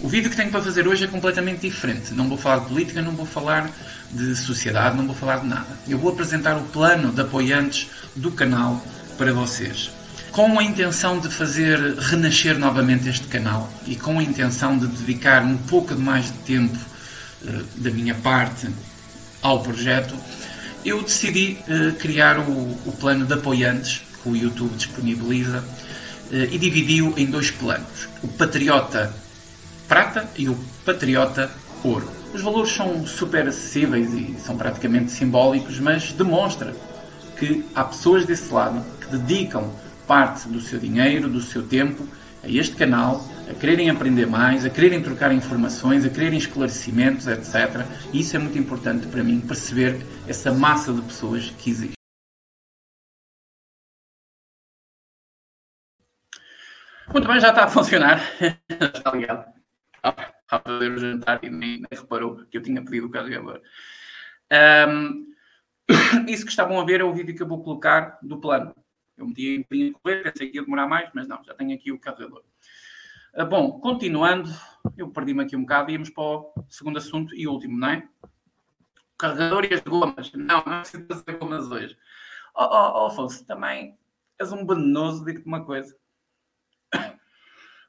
O vídeo que tenho para fazer hoje é completamente diferente. Não vou falar de política, não vou falar de sociedade, não vou falar de nada. Eu vou apresentar o plano de apoiantes do canal para vocês. Com a intenção de fazer renascer novamente este canal e com a intenção de dedicar um pouco mais de tempo uh, da minha parte ao projeto, eu decidi uh, criar o, o, plano de apoiantes que o YouTube disponibiliza uh, e dividi-o em dois planos. O Patriota prata e o patriota ouro. Os valores são super acessíveis e são praticamente simbólicos, mas demonstra que há pessoas desse lado que dedicam parte do seu dinheiro, do seu tempo a este canal, a quererem aprender mais, a quererem trocar informações, a quererem esclarecimentos, etc. E isso é muito importante para mim, perceber essa massa de pessoas que existe. Muito bem, já está a funcionar. está ligado a fazer o jantar e nem, nem, reparou que eu tinha pedido o carregador. Um, isso que estavam a ver é o vídeo que eu vou colocar do plano. Eu meti em linha de correr, pensei que ia demorar mais, mas não, já tenho aqui o carregador. Uh, bom, continuando, eu perdi-me aqui um bocado, íamos para o segundo assunto e último, não é? carregador e as gomas. Não, não preciso das gomas hoje. Oh, oh, oh, Afonso, também és um venenoso, digo-te uma coisa.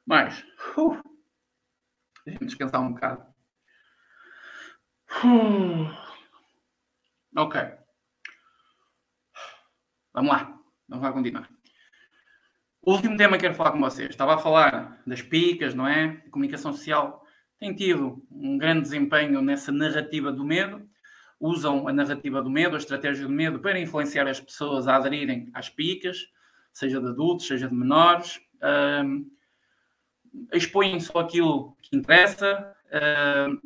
Mas, uh, deixa-me descansar um bocado. Uh, ok. Vamos lá. Vamos lá continuar. O último tema que quero falar com vocês. Estava a falar das picas, não é? A comunicação social tem tido um grande desempenho nessa narrativa do medo. Usam a narrativa do medo, a estratégia do medo, para influenciar as pessoas a aderirem às picas, seja de adultos, seja de menores. Um, expõem só aquilo que interessa. Um,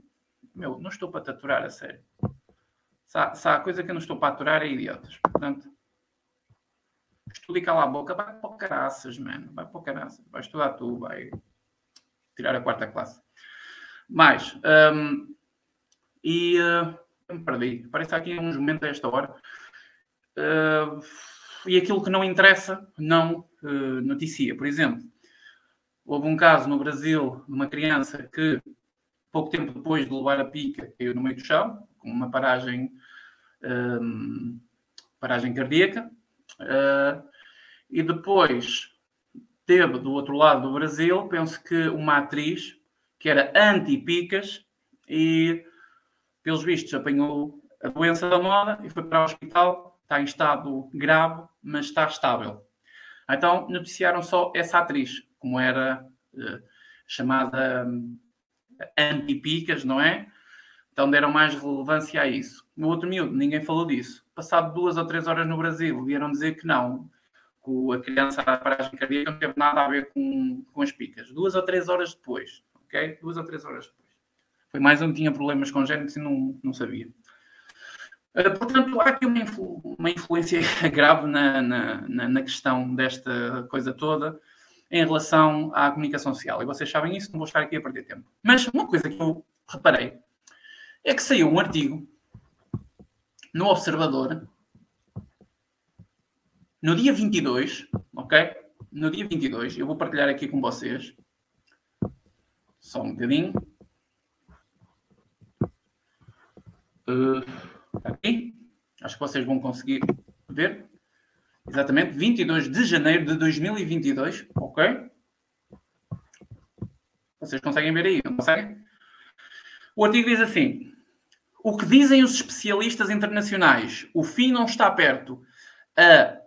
meu, não estou para te aturar, a sério. Se há, se há coisa que eu não estou para aturar, é idiotas. Portanto, estuda e cala a boca, vai para o caraças, mano. Vai para o caraças. Vai estudar tu, vai tirar a quarta classe. Mais, um, e uh, me perdi. Parece aqui uns momentos a esta hora. Uh, e aquilo que não interessa, não uh, noticia. Por exemplo, houve um caso no Brasil de uma criança que, pouco tempo depois de levar a pica, caiu no meio do chão, com uma paragem, um, paragem cardíaca. Uh, e depois teve do outro lado do Brasil, penso que uma atriz que era anti-picas e, pelos vistos, apanhou a doença da moda e foi para o hospital. Está em estado grave, mas está estável. Então, noticiaram só essa atriz, como era uh, chamada um, anti-picas, não é? Então deram mais relevância a isso. No outro miúdo, ninguém falou disso. Passado duas ou três horas no Brasil, vieram dizer que não, que a criança a paragem cardíaca não teve nada a ver com, com as picas. Duas ou três horas depois, ok? Duas ou três horas depois. Foi mais um que tinha problemas congénitos e não, não sabia. Uh, portanto, há aqui uma, influ, uma influência grave na, na, na, questão desta coisa toda em relação à comunicação social. E vocês sabem isso, não vou estar aqui a perder tempo. Mas uma coisa que eu reparei é que saiu um artigo no Observador no dia 22, ok? No dia 22, eu vou partilhar aqui com vocês só um bocadinho. Uh, aqui. Acho que vocês vão conseguir ver. Exatamente, 22 de janeiro de 2022, ok? Vocês conseguem ver aí, não conseguem? O artigo diz assim: O que dizem os especialistas internacionais? O fim não está perto. A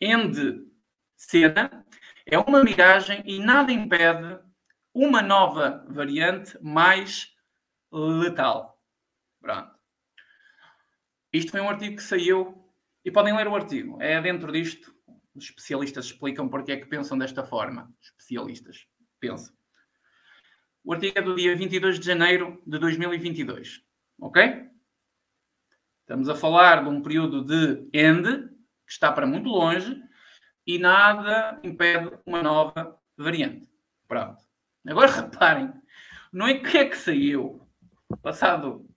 endecena é uma miragem e nada impede uma nova variante mais letal. Pronto. Isto foi um artigo que saiu e podem ler o artigo. É dentro disto. Os especialistas explicam porque é que pensam desta forma. Especialistas pensam. O artigo é do dia 22 de janeiro de 2022. Ok? Estamos a falar de um período de end, que está para muito longe, e nada impede uma nova variante. Pronto. Agora reparem, não é que é que saiu, passado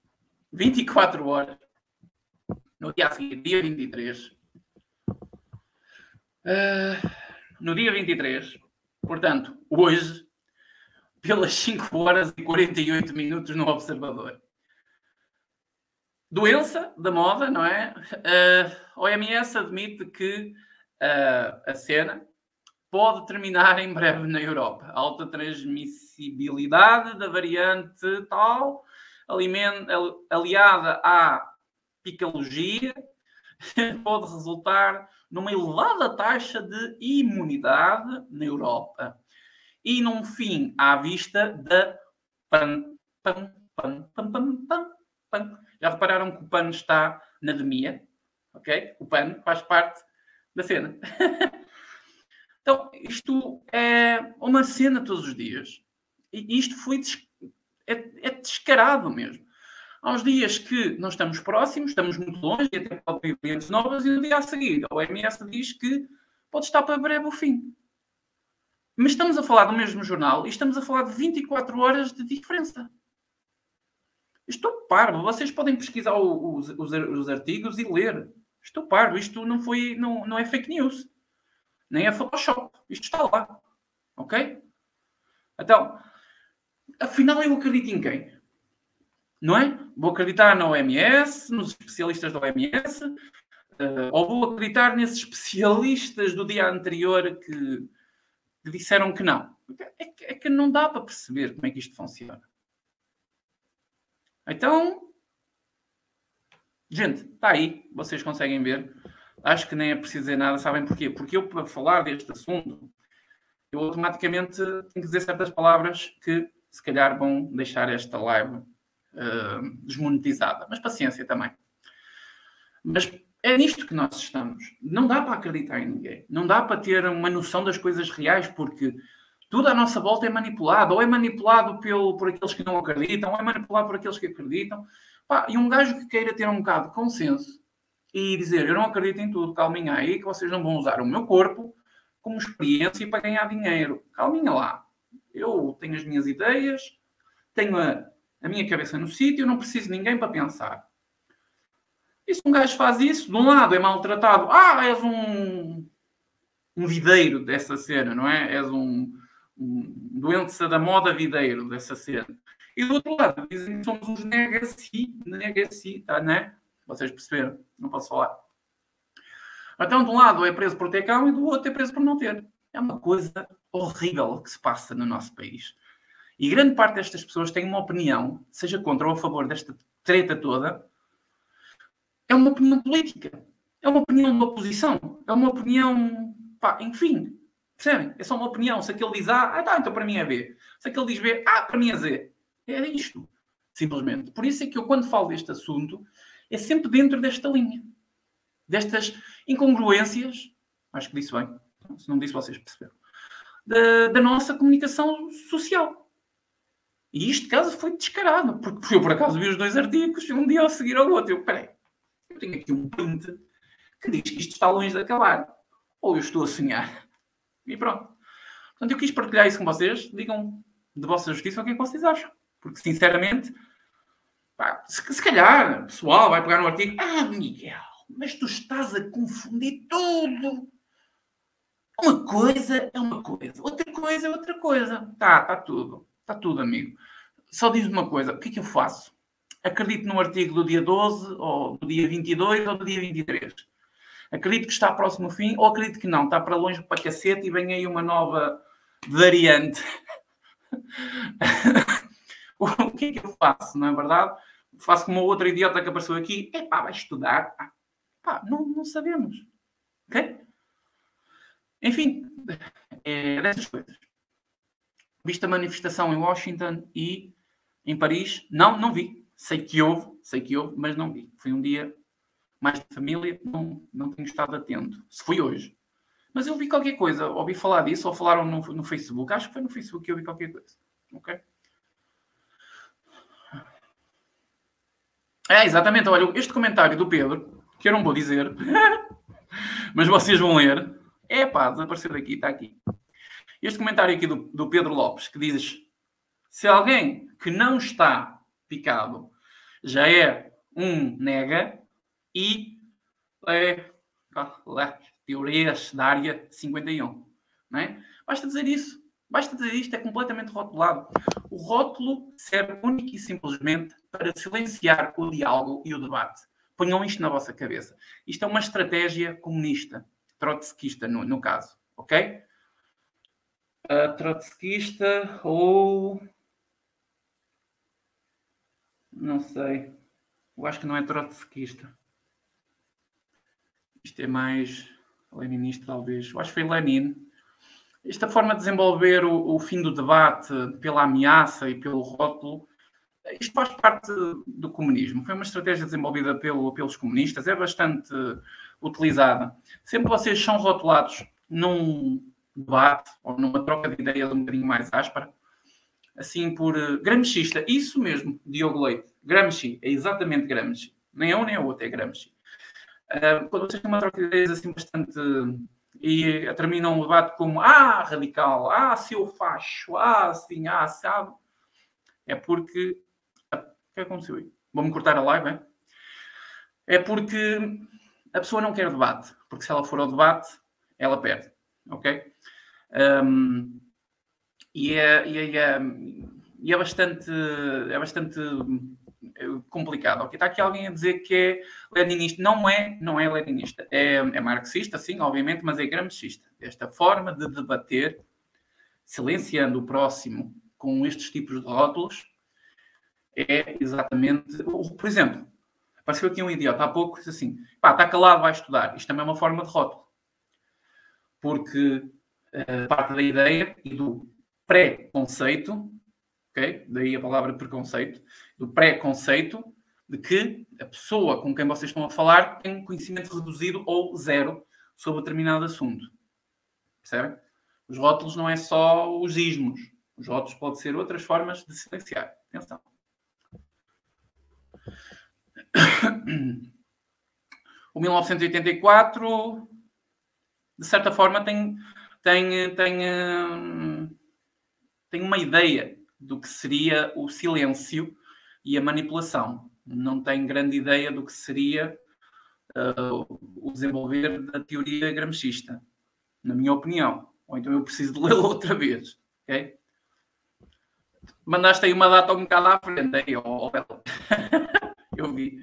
24 horas, no dia a seguir, dia 23, uh, no dia 23, portanto, hoje, pelas 5 horas e 48 minutos no Observador. Doença da moda, não é? Uh, OMS admite que uh, a cena pode terminar em breve na Europa. Alta transmissibilidade da variante tal, aliada à picologia, pode resultar numa elevada taxa de imunidade na Europa. E num fim à vista da pan, pan, pan, pan, pan, pan, pan. Já repararam que o PAN está na demia? Ok? O PAN faz parte da cena. então, isto é uma cena todos os dias. E isto foi des... é, é descarado mesmo. Há uns dias que não estamos próximos, estamos muito longe e até pode vir clientes novas, e no dia a seguir a OMS diz que pode estar para breve o fim. Mas estamos a falar do mesmo jornal e estamos a falar de 24 horas de diferença. Estou parvo. Vocês podem pesquisar os, os, os artigos e ler. Estou parvo. Isto não foi, não, não é fake news. Nem é Photoshop. Isto está lá. Ok? Então, afinal eu acredito em quem? Não é? Vou acreditar na OMS, nos especialistas da OMS, uh, ou vou acreditar nesses especialistas do dia anterior que, que disseram que não. É que, é que não dá para perceber como é que isto funciona. Então, gente, está aí, vocês conseguem ver. Acho que nem é preciso dizer nada, sabem porquê? Porque eu, para falar deste assunto, eu automaticamente tenho que dizer certas palavras que se calhar vão deixar esta live uh, desmonetizada. Mas paciência também. Mas é nisto que nós estamos. Não dá para acreditar em ninguém. Não dá para ter uma noção das coisas reais, porque tudo à nossa volta é manipulado. Ou é manipulado pelo, por aqueles que não acreditam, ou é manipulado por aqueles que acreditam. Pá, e um gajo que queira ter um bocado de consenso e dizer eu não acredito em tudo, calminha aí, que vocês não vão usar o meu corpo como experiência para ganhar dinheiro. Calminha lá. Eu tenho as minhas ideias, tenho a, a minha cabeça no sítio, não preciso de ninguém para pensar. E se um gajo faz isso, de um lado é maltratado, ah, és um, um videiro dessa cena, não é? És um, um da moda videiro dessa cena. E do outro lado, dizem que somos uns nega-si, nega-si, tá, né? Vocês perceberam? Não posso falar. Então, de um lado é preso por ter cão e do outro é preso por não ter. É uma coisa horrível que se passa no nosso país. E grande parte destas pessoas tem uma opinião, seja contra ou a favor desta treta toda, é uma opinião política. É uma opinião de oposição. É uma opinião, pá, enfim. Percebem? É só uma opinião. Se aquele diz A, ah, tá, então para mim é B. Se aquele diz B, ah, para mim é Z. É isto. Simplesmente. Por isso é que eu, quando falo deste assunto, é sempre dentro desta linha. Destas incongruências. Acho que disse bem. Se não disse, vocês perceberam da, da nossa comunicação social. E isto, caso, foi descarado, porque eu por acaso vi os dois artigos um dia a seguir ao outro. Eu, peraí, eu tenho aqui um print que diz que isto está longe de acabar. Ou eu estou a sonhar. E pronto. Portanto, eu quis partilhar isso com vocês. Digam de vossa justiça o que é que vocês acham. Porque, sinceramente, pá, se, se calhar, pessoal vai pegar no artigo. Ah, Miguel, mas tu estás a confundir tudo. Uma coisa é uma coisa, outra coisa é outra coisa. Tá, tá tudo. Tá tudo, amigo. Só diz uma coisa: o que é que eu faço? Acredito no artigo do dia 12, ou do dia 22, ou do dia 23. Acredito que está próximo ao fim, ou acredito que não, está para longe para cacete e vem aí uma nova variante. o que é que eu faço, não é verdade? Faço como outra idiota que apareceu aqui. É pá, vai estudar. Pá, não, não sabemos. Ok? Enfim, é dessas coisas. Viste a manifestação em Washington e em Paris? Não, não vi. Sei que houve, sei que houve, mas não vi. Foi um dia mais de família, não, não tenho estado atento. Se foi hoje. Mas eu vi qualquer coisa, ouvi falar disso, ou falaram no, no Facebook. Acho que foi no Facebook que eu vi qualquer coisa. Ok? É, exatamente. Olha, este comentário do Pedro, que eu não vou dizer, mas vocês vão ler, é pá, desapareceu daqui, está aqui. Este comentário aqui do, do Pedro Lopes, que diz: se alguém que não está picado já é um nega e é, teorias da área 51. Não é? Basta dizer isso. Basta dizer isto, é completamente rotulado. O rótulo serve única e simplesmente para silenciar o diálogo e o debate. Ponham isto na vossa cabeça. Isto é uma estratégia comunista trotskista, no, no caso, ok? Uh, trotskista ou. Não sei. Eu acho que não é trotskista. Isto é mais leninista, talvez. Eu acho que foi Lenin. Esta forma de desenvolver o, o fim do debate pela ameaça e pelo rótulo isto faz parte do comunismo. Foi uma estratégia desenvolvida pelo, pelos comunistas, é bastante utilizada. Sempre vocês são rotulados num debate ou numa troca de ideias um bocadinho mais áspera, assim por uh. Isso mesmo, Diogo Leite. Gramsci, é exatamente Gramsci. Nem um nem o outro é Gramsci. Uh, quando vocês têm uma troca de ideias assim bastante. Uh, e uh, terminam o debate como ah, radical, ah, seu facho, ah, assim, ah, sabe. É porque. O que aconteceu aí? Vou-me cortar a live, é? É porque a pessoa não quer debate, porque se ela for ao debate, ela perde, ok? Um, e, é, e, é, e é bastante, é bastante, é complicado. Está aqui alguém a dizer que é leninista. Não é, não é leninista. É, é marxista, sim, obviamente, mas é gramscista. Esta forma de debater, silenciando o próximo com estes tipos de rótulos, é exatamente. Por exemplo, apareceu aqui um idiota há pouco, disse assim: pá, está calado, vai estudar. Isto também é uma forma de rótulo. Porque uh, parte da ideia e do pré-conceito, ok? Daí a palavra preconceito, do pré-conceito de que a pessoa com quem vocês estão a falar tem um conhecimento reduzido ou zero sobre determinado assunto. Percebem? Os rótulos não é só os ismos. Os rótulos podem ser outras formas de silenciar. Atenção. O 1984, de certa forma, tem, tem, tem, hum, tem uma ideia do que seria o silêncio e a manipulação. Não tem grande ideia do que seria uh, o desenvolver da teoria gramscista, na minha opinião. Ou então eu preciso de lê-lo outra vez. Okay? Mandaste aí uma data um bocado à frente, aí, oh, oh, eu vi.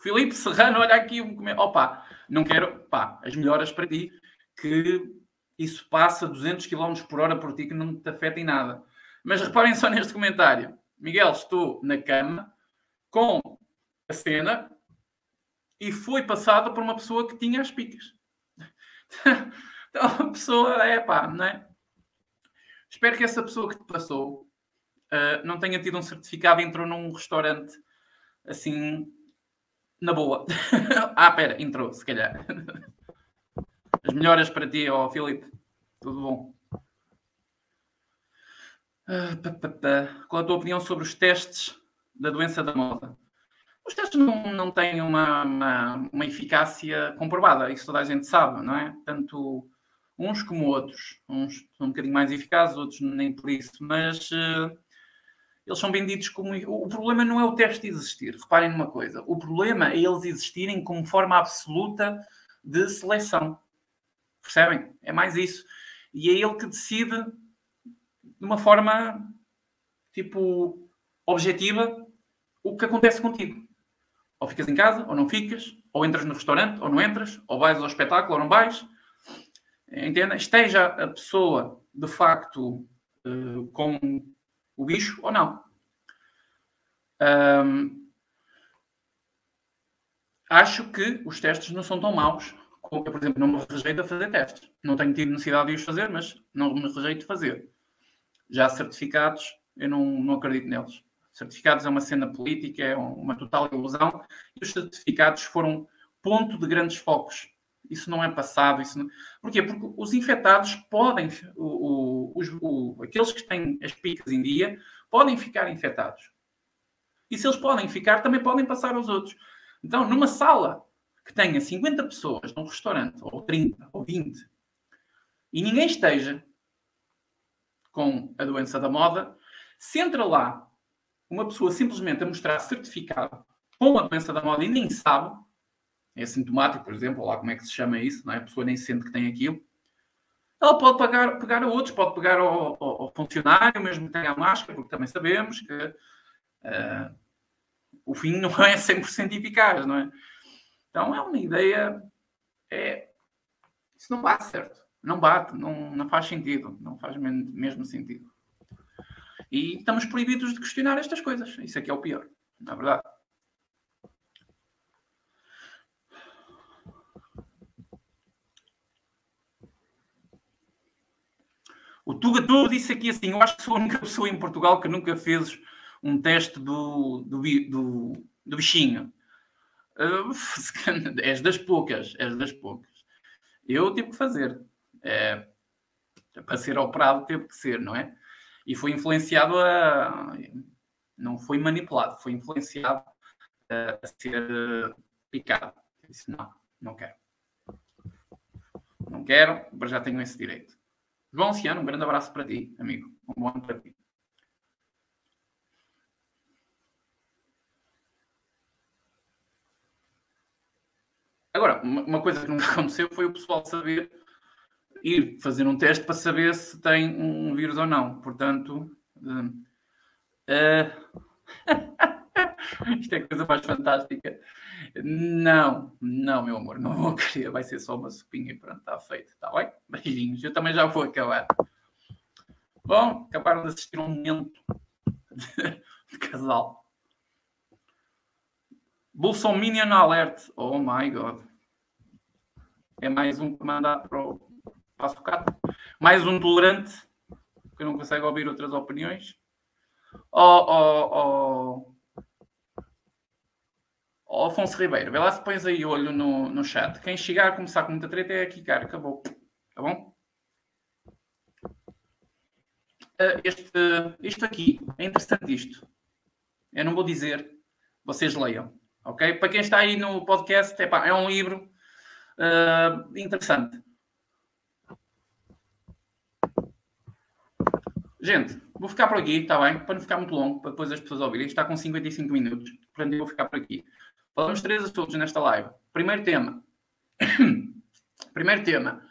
Filipe Serrano, olha aqui. Opa, não quero. Pá, as melhoras para ti, que isso passa 200 km por hora por ti, que não te afeta em nada. Mas reparem só neste comentário. Miguel, estou na cama com a cena e foi passada por uma pessoa que tinha as picas. então a pessoa é pá, não é? Espero que essa pessoa que te passou uh, não tenha tido um certificado e entrou num restaurante assim na boa. ah, pera, entrou, se calhar. As melhoras para ti, ó Filipe. Tudo bom? Pá. Qual a tua opinião sobre os testes da doença da moda? Os testes não, não têm uma, uma, uma, eficácia comprovada, isso toda a gente sabe, não é? Tanto uns como outros. Uns são um bocadinho mais eficazes, outros nem por isso, mas uh, eles são vendidos como. O problema não é o teste existir, reparem numa coisa. O problema é eles existirem como forma absoluta de seleção. Percebem? É mais isso. E é ele que decide de uma forma tipo objetiva o que acontece contigo. Ou ficas em casa, ou não ficas, ou entras no restaurante, ou não entras, ou vais ao espetáculo, ou não vais. Entenda? Esteja a pessoa de facto uh, com o bicho ou não. Um, acho que os testes não são tão maus. Como eu, por exemplo, não me rejeito a fazer testes. Não tenho tido necessidade de os fazer, mas não me rejeito de fazer. Já certificados, eu não, não acredito neles. Certificados é uma cena política, é uma total ilusão. E os certificados foram ponto de grandes focos. Isso não é passado. Isso não... Porquê? Porque os infectados podem, o, o, os, o, aqueles que têm as picas em dia, podem ficar infectados. E se eles podem ficar, também podem passar aos outros. Então, numa sala que tenha 50 pessoas, num restaurante, ou 30, ou 20, e ninguém esteja com a doença da moda, se entra lá uma pessoa simplesmente a mostrar certificado com a doença da moda e nem sabe, é sintomático, por exemplo, lá como é que se chama isso, é? a pessoa nem sente que tem aquilo, ela pode pagar, pegar a outros, pode pegar ao, ao, ao funcionário, mesmo que tenha a máscara, porque também sabemos que uh, o fim não é 100% eficaz, não é? Então é uma ideia, é, isso não bate certo, não bate, não, não faz sentido, não faz mesmo sentido. E estamos proibidos de questionar estas coisas, isso é que é o pior, na é verdade. O Tuga Tuga disse aqui assim: eu acho que sou a única pessoa em Portugal que nunca fez um teste do, do, do, do bichinho. Uh, és das poucas, és das poucas. Eu tive que fazer. É, para ser operado, teve que ser, não é? E foi influenciado a. Não foi manipulado, foi influenciado a, a ser picado. Eu disse: não, não quero. Não quero, mas já tenho esse direito. João Ciano, um grande abraço para ti, amigo. Um bom ano para ti. Agora, uma coisa que nunca aconteceu foi o pessoal saber ir fazer um teste para saber se tem um vírus ou não. Portanto, Uh, Isto é a coisa mais fantástica. Não, não, meu amor, não vou querer. Vai ser só uma sopinha e pronto, está feito. Está bem? Beijinhos. Eu também já vou acabar. Bom, acabaram de assistir um momento de, de casal. Bolsominion Alert. Oh my God. É mais um que manda para o passo Mais um tolerante que não consegue ouvir outras opiniões. Oh, oh, oh, oh Afonso Ribeiro, vê lá se pões aí olho no, no chat. Quem chegar a começar com muita treta é aqui, cara. Acabou. Tá bom? Uh, este, isto aqui, é interessante isto. Eu não vou dizer, vocês leiam. Ok? Para quem está aí no podcast, epá, é um livro uh, interessante. Gente, vou ficar por aqui, está bem? Para não ficar muito longo, para depois as pessoas ouvirem. Está com 55 minutos, portanto eu vou ficar por aqui. Falamos três assuntos nesta live. Primeiro tema. Primeiro tema.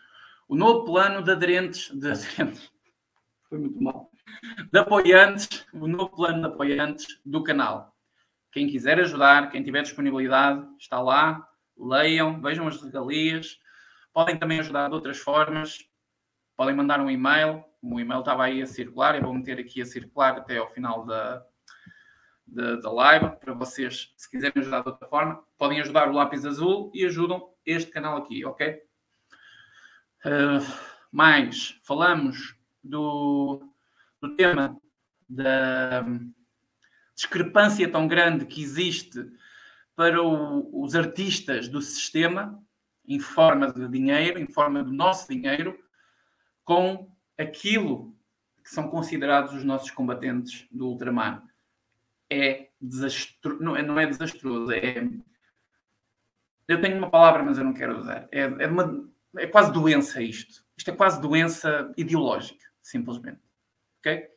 O novo plano de aderentes. De aderentes. Foi muito mal. De apoiantes. O novo plano de apoiantes do canal. Quem quiser ajudar, quem tiver disponibilidade, está lá. Leiam, vejam as regalias. Podem também ajudar de outras formas. Podem mandar um e-mail o e-mail estava aí a circular, eu vou meter aqui a circular até ao final da, da, live, para vocês, se quiserem ajudar de outra forma, podem ajudar o lápis azul e ajudam este canal aqui, ok? Uh, mais, falamos do, do tema da discrepância tão grande que existe para o, os artistas do sistema, em forma de dinheiro, em forma do nosso dinheiro, com aquilo que são considerados os nossos combatentes do ultramar é desastroso, não, é, não é desastroso, é. Eu tenho uma palavra, mas eu não quero usar. É, é, uma, é quase doença isto. Isto é quase doença ideológica, simplesmente. Ok?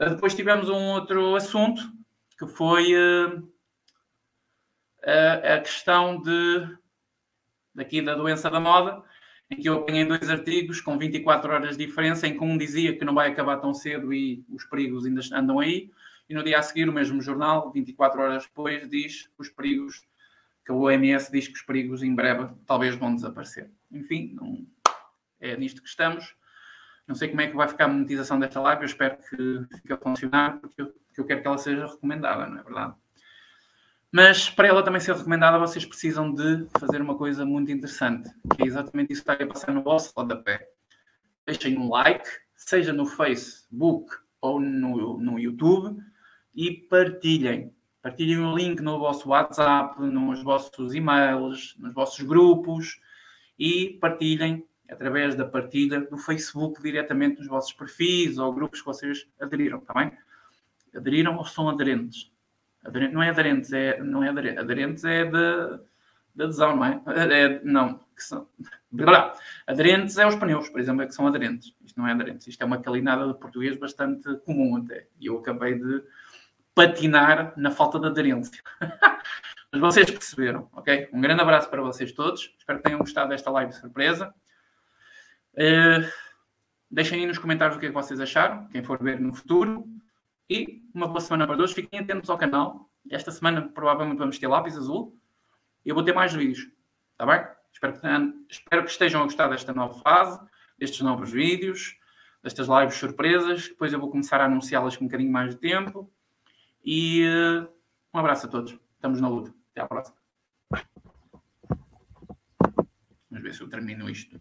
Uh, depois tivemos um outro assunto que foi uh, a, a questão de daqui da doença da moda, em que eu apanhei dois artigos com 24 horas de diferença, em que um dizia que não vai acabar tão cedo e os perigos ainda andam aí, e no dia a seguir o mesmo jornal, 24 horas depois, diz que os perigos, que o OMS diz que os perigos em breve talvez vão desaparecer. Enfim, não, é nisto que estamos. Não sei como é que vai ficar a monetização desta live, eu espero que fique a funcionar, porque eu, eu quero que ela seja recomendada, não é verdade? Mas para ela também ser recomendada, vocês precisam de fazer uma coisa muito interessante, que é exatamente isso que está a passar no vosso rodapé. Deixem um like, seja no Facebook ou no, no YouTube, e partilhem. Partilhem o link no vosso WhatsApp, nos vossos e-mails, nos vossos grupos e partilhem através da partilha do Facebook diretamente nos vossos perfis ou grupos que vocês aderiram, está bem? Aderiram ou são aderentes? Aderente, não é aderentes, é, não é aderente, aderentes é da, de adesão, não é? é não, que são, aderentes é os pneus, por exemplo, é que são aderentes. Isto não é aderentes, isto é uma calinada de português bastante comum até. E eu acabei de patinar na falta de aderência. Mas vocês perceberam, ok? Um grande abraço para vocês todos. Espero que tenham gostado desta live surpresa. Uh, deixem aí nos comentários o que é que vocês acharam, quem for ver no futuro. E uma boa semana para todos. Fiquem atentos ao canal. Esta semana provavelmente vamos ter lápis azul. E eu vou ter mais vídeos. Está bem? Espero que, espero que estejam a gostar desta nova fase, destes novos vídeos, destas lives surpresas. Depois eu vou começar a anunciá-las com um bocadinho mais de tempo. E uh, um abraço a todos. Estamos na luta. Até à próxima. Vamos ver se eu termino isto.